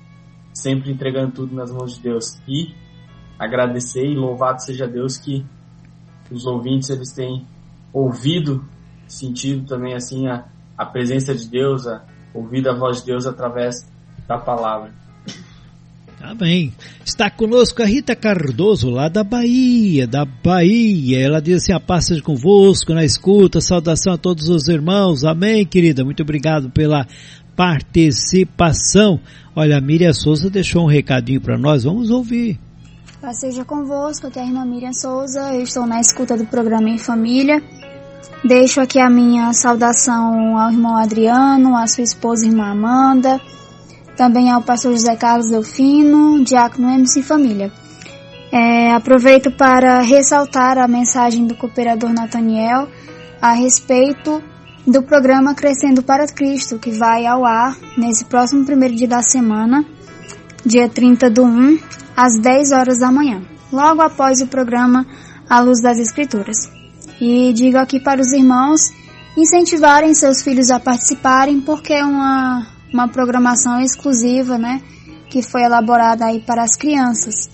sempre entregando tudo nas mãos de Deus. E agradecer e louvado seja Deus que os ouvintes eles têm ouvido, sentido também assim a, a presença de Deus, a, ouvido a voz de Deus através da palavra. Amém. Está conosco a Rita Cardoso, lá da Bahia, da Bahia. Ela diz assim, a paz seja convosco, na escuta, saudação a todos os irmãos. Amém, querida. Muito obrigado pela participação. Olha, a Miriam Souza deixou um recadinho para nós, vamos ouvir. Paz seja convosco, aqui é a irmã Miriam Souza, eu estou na escuta do programa Em Família. Deixo aqui a minha saudação ao irmão Adriano, à sua esposa irmã Amanda, também ao pastor José Carlos Delfino, diácono MC Família. É, aproveito para ressaltar a mensagem do cooperador Nathaniel a respeito do programa Crescendo para Cristo, que vai ao ar nesse próximo primeiro dia da semana, dia 30 do 1, às 10 horas da manhã, logo após o programa A Luz das Escrituras. E digo aqui para os irmãos incentivarem seus filhos a participarem, porque é uma uma programação exclusiva, né, que foi elaborada aí para as crianças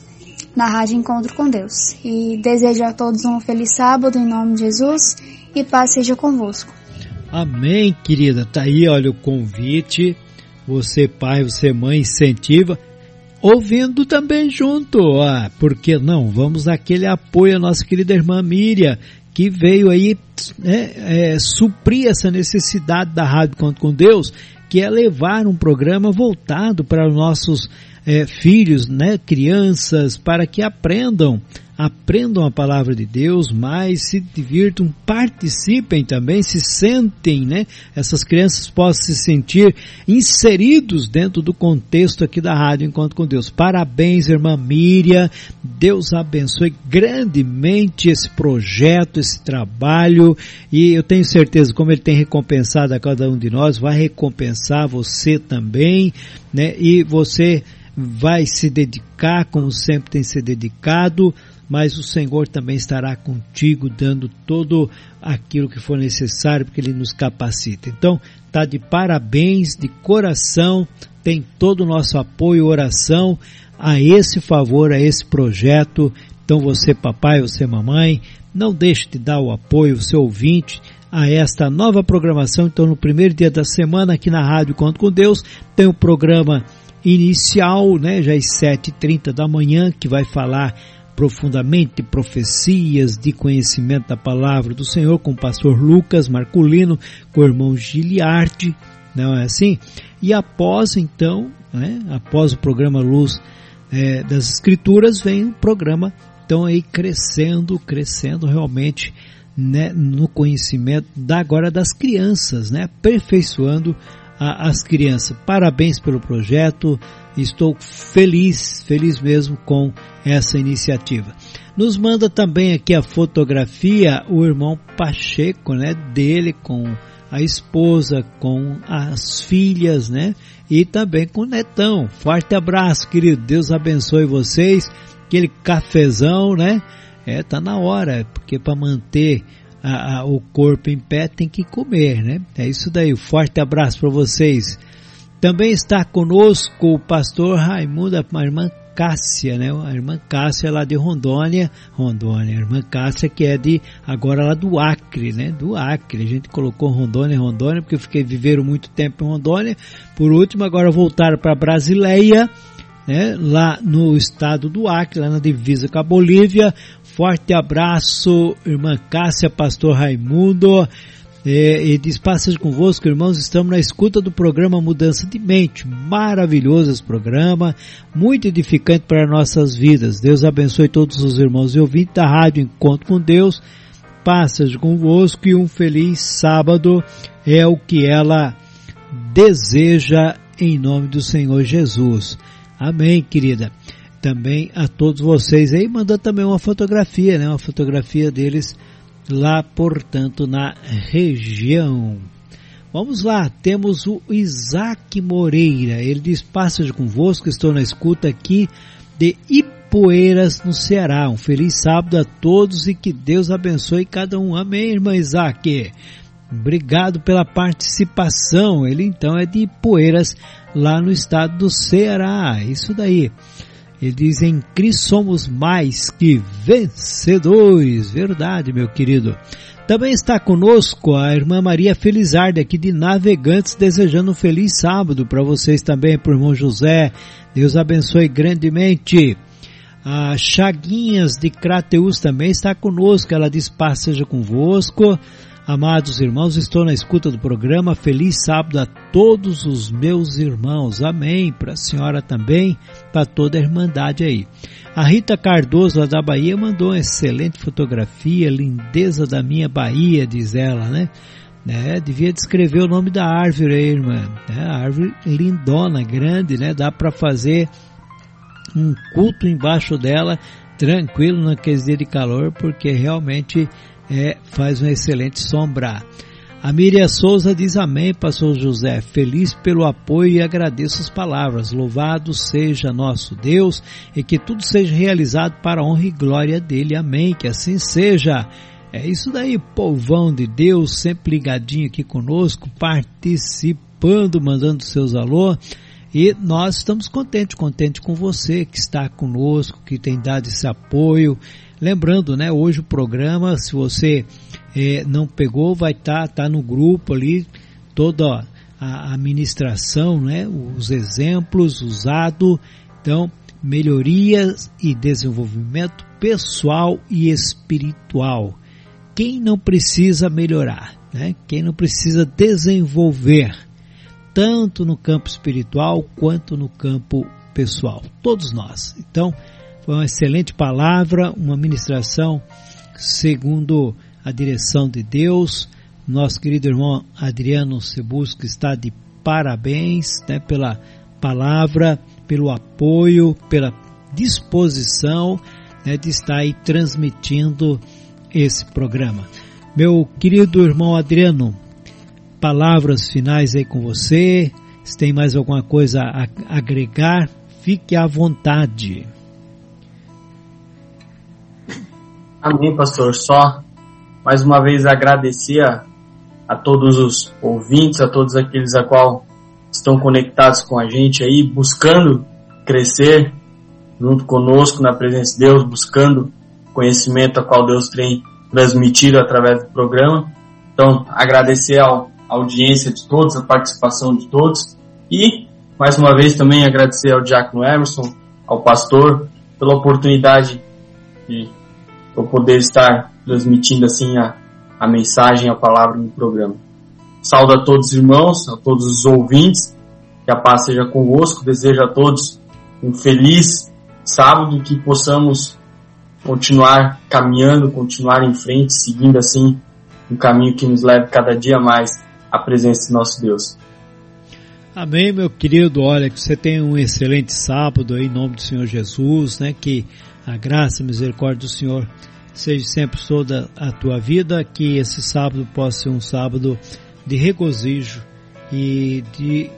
na Rádio Encontro com Deus. E desejo a todos um feliz sábado em nome de Jesus e paz seja convosco. Amém, querida. Tá aí, olha o convite. Você pai, você mãe, incentiva ouvindo também junto. Ah, por que não? Vamos aquele apoio à nossa querida irmã Miriam, que veio aí né, é, suprir essa necessidade da Rádio Conto com Deus que é levar um programa voltado para os nossos é, filhos, né, crianças, para que aprendam aprendam a palavra de Deus, mas se divirtam, participem também, se sentem, né? Essas crianças possam se sentir inseridos dentro do contexto aqui da Rádio Encontro com Deus. Parabéns, irmã Miriam. Deus abençoe grandemente esse projeto, esse trabalho. E eu tenho certeza, como ele tem recompensado a cada um de nós, vai recompensar você também, né? E você vai se dedicar como sempre tem se dedicado mas o Senhor também estará contigo, dando todo aquilo que for necessário, porque Ele nos capacita. Então, tá de parabéns, de coração, tem todo o nosso apoio e oração a esse favor, a esse projeto. Então, você, papai, você, mamãe, não deixe de dar o apoio, o seu ouvinte, a esta nova programação. Então, no primeiro dia da semana, aqui na Rádio Conto com Deus, tem o programa inicial, né, já às 7h30 da manhã, que vai falar profundamente profecias de conhecimento da palavra do Senhor com o pastor Lucas Marculino, com o irmão Giliardi, não é assim? E após então né? após o programa Luz é, das Escrituras, vem o programa, então aí crescendo, crescendo realmente né, no conhecimento da agora das crianças, né, aperfeiçoando a, as crianças. Parabéns pelo projeto, estou feliz, feliz mesmo com essa iniciativa. Nos manda também aqui a fotografia o irmão Pacheco, né, dele com a esposa, com as filhas, né, e também com o netão. Forte abraço, querido. Deus abençoe vocês. Aquele cafezão, né? É, tá na hora, porque para manter a, a, o corpo em pé tem que comer, né? É isso daí. Forte abraço para vocês. Também está conosco o pastor Raimundo, a irmã Cássia, né? A irmã Cássia lá de Rondônia, Rondônia, a irmã Cássia que é de agora lá do Acre, né? Do Acre. A gente colocou Rondônia, Rondônia, porque eu fiquei viveram muito tempo em Rondônia. Por último, agora voltaram para Brasileia né, lá no estado do Acre, lá na divisa com a Bolívia. Forte abraço, irmã Cássia, pastor Raimundo. É, e diz, passas convosco, irmãos, estamos na escuta do programa Mudança de Mente. Maravilhoso esse programa, muito edificante para nossas vidas. Deus abençoe todos os irmãos e ouvintes da Rádio Encontro com Deus. Passas convosco e um feliz sábado é o que ela deseja em nome do Senhor Jesus. Amém, querida. Também a todos vocês aí, mandando também uma fotografia, né? Uma fotografia deles lá, portanto, na região. Vamos lá, temos o Isaac Moreira. Ele diz: Passagem convosco, estou na escuta aqui de Ipueiras, no Ceará. Um feliz sábado a todos e que Deus abençoe cada um. Amém, irmã Isaac. Obrigado pela participação. Ele então é de Ipueiras, lá no estado do Ceará. Isso daí. Ele diz: em Cristo somos mais que vencedores. Verdade, meu querido. Também está conosco a irmã Maria Felizarda, aqui de Navegantes, desejando um feliz sábado para vocês também, para o irmão José. Deus abençoe grandemente. A Chaguinhas de Crateus também está conosco. Ela diz: paz seja convosco. Amados irmãos, estou na escuta do programa. Feliz sábado a todos os meus irmãos. Amém. Para a senhora também, para toda a irmandade aí. A Rita Cardoso, da Bahia, mandou uma excelente fotografia, lindeza da minha Bahia, diz ela, né? né? Devia descrever o nome da árvore aí, irmã. É, a árvore lindona, grande, né? Dá para fazer um culto embaixo dela, tranquilo naqueles dias de calor, porque realmente é, faz uma excelente sombra. A Miriam Souza diz amém, pastor José, feliz pelo apoio e agradeço as palavras. Louvado seja nosso Deus e que tudo seja realizado para a honra e glória dele. Amém, que assim seja. É isso daí, povão de Deus, sempre ligadinho aqui conosco, participando, mandando seus alô. E nós estamos contentes, contentes com você que está conosco, que tem dado esse apoio Lembrando, né, hoje o programa, se você é, não pegou, vai estar tá, tá no grupo ali, toda a administração, né, os exemplos usados, então melhorias e desenvolvimento pessoal e espiritual. Quem não precisa melhorar, né? Quem não precisa desenvolver, tanto no campo espiritual quanto no campo pessoal, todos nós. Então, foi uma excelente palavra, uma ministração segundo a direção de Deus. Nosso querido irmão Adriano Cebusco está de parabéns né, pela palavra, pelo apoio, pela disposição né, de estar aí transmitindo esse programa. Meu querido irmão Adriano, palavras finais aí com você. Se tem mais alguma coisa a agregar, fique à vontade. Amém, pastor. Só mais uma vez agradecer a, a todos os ouvintes, a todos aqueles a qual estão conectados com a gente aí, buscando crescer junto conosco na presença de Deus, buscando conhecimento a qual Deus tem transmitido através do programa. Então, agradecer a audiência de todos, a participação de todos e, mais uma vez, também agradecer ao Diácono Emerson, ao pastor, pela oportunidade de eu poder estar transmitindo assim a, a mensagem, a palavra no programa. Saúdo a todos os irmãos, a todos os ouvintes Que a paz seja convosco. Desejo a todos um feliz sábado, que possamos continuar caminhando, continuar em frente, seguindo assim um caminho que nos leve cada dia mais à presença do nosso Deus. Amém, meu querido. Olha, que você tenha um excelente sábado aí, em nome do Senhor Jesus, né? Que a graça e a misericórdia do Senhor seja sempre toda a tua vida, que esse sábado possa ser um sábado de regozijo e de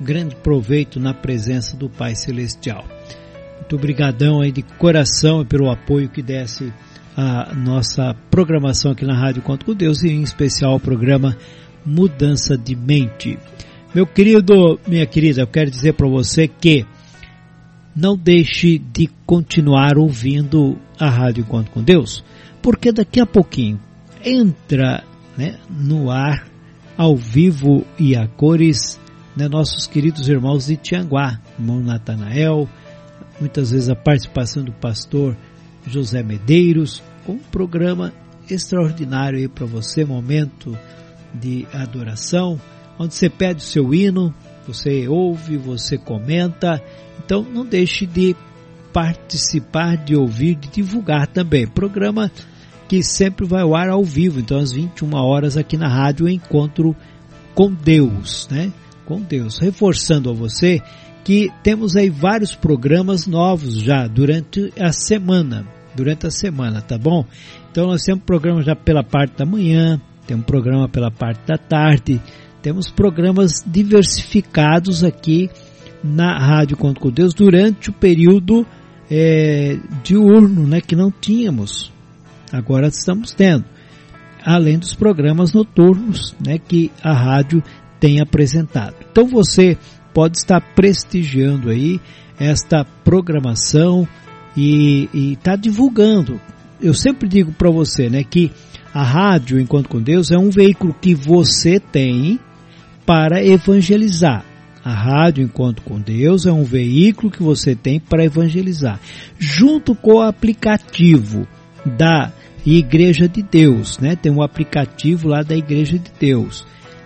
grande proveito na presença do Pai Celestial. Muito obrigadão aí de coração pelo apoio que desse a nossa programação aqui na Rádio Conto com Deus e em especial o programa Mudança de Mente. Meu querido, minha querida, eu quero dizer para você que não deixe de continuar ouvindo a Rádio Encontro com Deus, porque daqui a pouquinho entra né, no ar, ao vivo e a cores, né, nossos queridos irmãos de Tianguá, irmão Natanael, muitas vezes a participação do pastor José Medeiros, com um programa extraordinário aí para você, momento de adoração, onde você pede o seu hino, você ouve, você comenta. Então não deixe de participar, de ouvir, de divulgar também. Programa que sempre vai ao ar ao vivo, então às 21 horas aqui na rádio Encontro com Deus, né? Com Deus. Reforçando a você que temos aí vários programas novos já durante a semana, durante a semana, tá bom? Então nós temos programa já pela parte da manhã, tem um programa pela parte da tarde, temos programas diversificados aqui na Rádio Conto com Deus durante o período é, diurno, né, que não tínhamos. Agora estamos tendo. Além dos programas noturnos, né, que a rádio tem apresentado. Então você pode estar prestigiando aí esta programação e está divulgando. Eu sempre digo para você, né, que a rádio Enquanto com Deus é um veículo que você tem para evangelizar. A rádio Encontro com Deus é um veículo que você tem para evangelizar, junto com o aplicativo da Igreja de Deus, né? Tem um aplicativo lá da Igreja de Deus.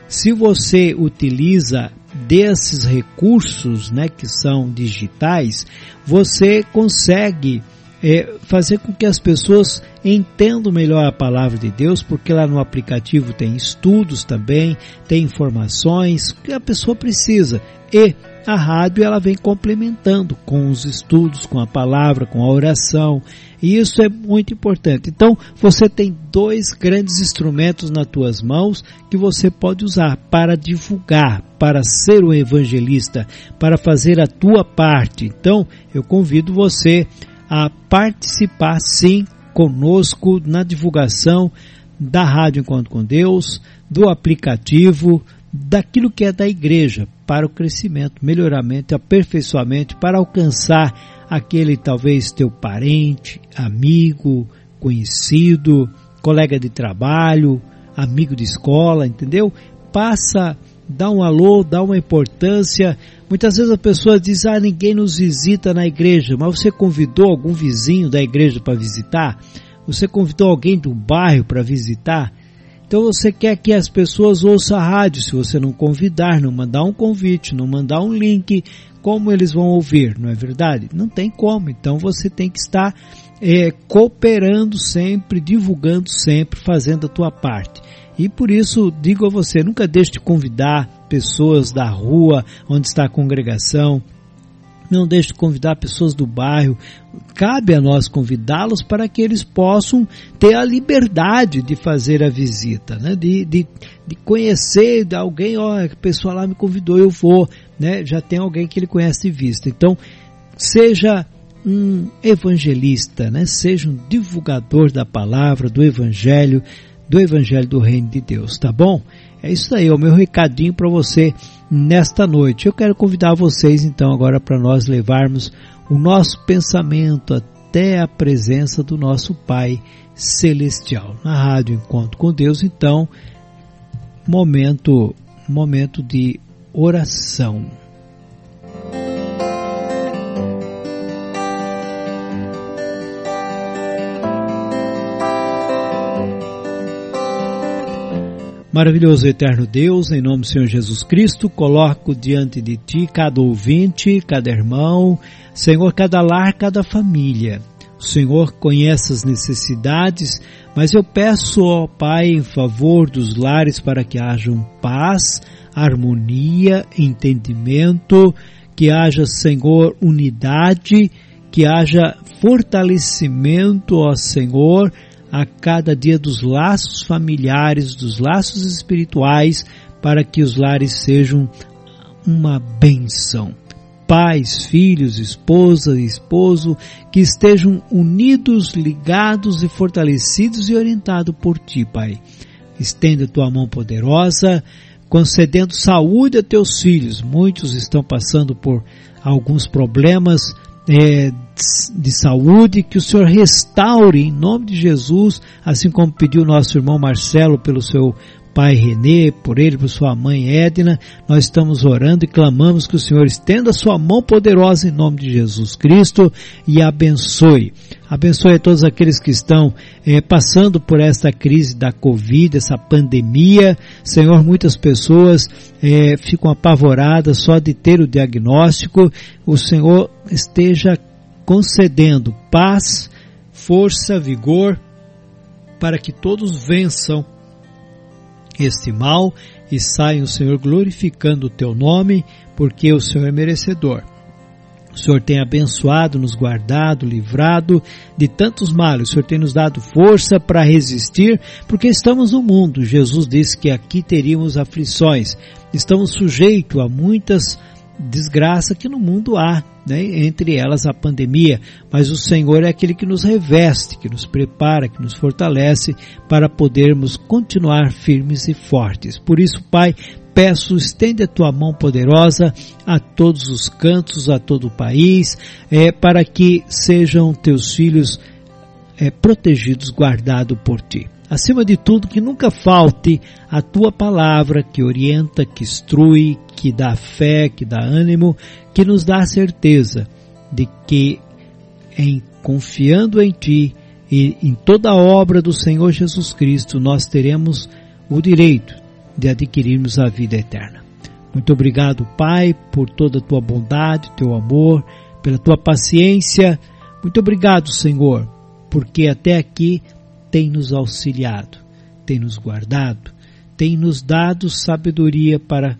Se você utiliza desses recursos, né, que são digitais, você consegue é, fazer com que as pessoas entendam melhor a palavra de Deus, porque lá no aplicativo tem estudos também, tem informações que a pessoa precisa. E a rádio ela vem complementando com os estudos, com a palavra, com a oração, e isso é muito importante. Então, você tem dois grandes instrumentos nas tuas mãos que você pode usar para divulgar, para ser um evangelista, para fazer a tua parte. Então, eu convido você a participar sim conosco na divulgação da Rádio Encontro com Deus, do aplicativo, daquilo que é da igreja, para o crescimento, melhoramento, aperfeiçoamento, para alcançar aquele talvez teu parente, amigo, conhecido, colega de trabalho, amigo de escola, entendeu? Passa, dá um alô, dá uma importância, Muitas vezes a pessoa diz, ah, ninguém nos visita na igreja, mas você convidou algum vizinho da igreja para visitar? Você convidou alguém do bairro para visitar? Então você quer que as pessoas ouçam a rádio, se você não convidar, não mandar um convite, não mandar um link, como eles vão ouvir, não é verdade? Não tem como, então você tem que estar é, cooperando sempre, divulgando sempre, fazendo a tua parte. E por isso digo a você, nunca deixe de convidar pessoas da rua onde está a congregação. Não deixe de convidar pessoas do bairro. Cabe a nós convidá-los para que eles possam ter a liberdade de fazer a visita, né? de, de, de conhecer alguém, ó, a pessoa lá me convidou, eu vou, né? já tem alguém que ele conhece de vista. Então, seja um evangelista, né? seja um divulgador da palavra, do evangelho, do Evangelho do Reino de Deus, tá bom? É isso aí, é o meu recadinho para você nesta noite. Eu quero convidar vocês então agora para nós levarmos o nosso pensamento até a presença do nosso Pai Celestial. Na rádio Encontro com Deus, então, momento, momento de oração. Maravilhoso eterno Deus, em nome do Senhor Jesus Cristo, coloco diante de Ti cada ouvinte, cada irmão, Senhor, cada lar, cada família. O Senhor conhece as necessidades, mas eu peço, ó Pai, em favor dos lares para que hajam paz, harmonia, entendimento, que haja, Senhor, unidade, que haja fortalecimento, ó Senhor, a cada dia dos laços familiares, dos laços espirituais, para que os lares sejam uma benção. Pais, filhos, esposa e esposo que estejam unidos, ligados e fortalecidos e orientados por Ti, Pai. Estenda Tua mão poderosa, concedendo saúde a Teus filhos. Muitos estão passando por alguns problemas é, de saúde, que o Senhor restaure em nome de Jesus, assim como pediu nosso irmão Marcelo pelo seu pai Renê, por ele, por sua mãe Edna, nós estamos orando e clamamos que o Senhor estenda sua mão poderosa em nome de Jesus Cristo e abençoe. Abençoe a todos aqueles que estão é, passando por esta crise da Covid, essa pandemia. Senhor, muitas pessoas é, ficam apavoradas só de ter o diagnóstico. O Senhor esteja concedendo paz, força, vigor, para que todos vençam este mal e saiam, Senhor, glorificando o teu nome, porque o Senhor é merecedor. O Senhor tem abençoado, nos guardado, livrado de tantos males. O Senhor tem nos dado força para resistir, porque estamos no mundo. Jesus disse que aqui teríamos aflições. Estamos sujeitos a muitas desgraças que no mundo há né? entre elas a pandemia, mas o Senhor é aquele que nos reveste, que nos prepara, que nos fortalece para podermos continuar firmes e fortes. Por isso, Pai, peço, estende a tua mão poderosa a todos os cantos, a todo o país, é, para que sejam teus filhos é, protegidos, guardados por ti. Acima de tudo, que nunca falte a tua palavra que orienta, que instrui, que dá fé, que dá ânimo, que nos dá a certeza de que em confiando em ti e em toda a obra do Senhor Jesus Cristo, nós teremos o direito de adquirirmos a vida eterna. Muito obrigado, Pai, por toda a tua bondade, teu amor, pela tua paciência. Muito obrigado, Senhor, porque até aqui tem nos auxiliado, tem nos guardado, tem nos dado sabedoria para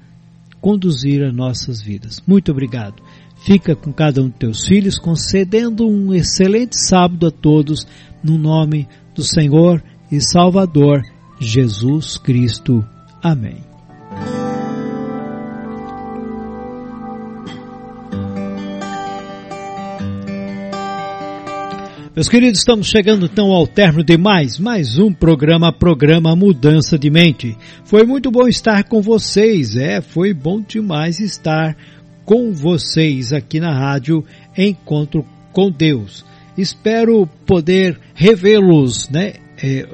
conduzir as nossas vidas. Muito obrigado. Fica com cada um dos teus filhos, concedendo um excelente sábado a todos, no nome do Senhor e Salvador Jesus Cristo. Amém. Meus queridos, estamos chegando então ao término de mais, mais um programa, programa Mudança de Mente. Foi muito bom estar com vocês, é, foi bom demais estar com vocês aqui na rádio Encontro com Deus. Espero poder revê-los, né, é,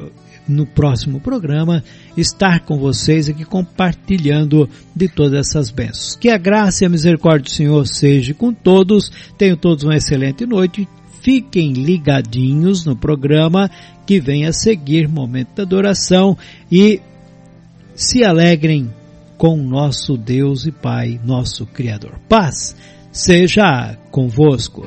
no próximo programa, estar com vocês aqui compartilhando de todas essas bênçãos. Que a graça e a misericórdia do Senhor seja com todos. Tenham todos uma excelente noite fiquem ligadinhos no programa que vem a seguir Momento da Adoração e se alegrem com nosso Deus e Pai, nosso Criador. Paz seja convosco.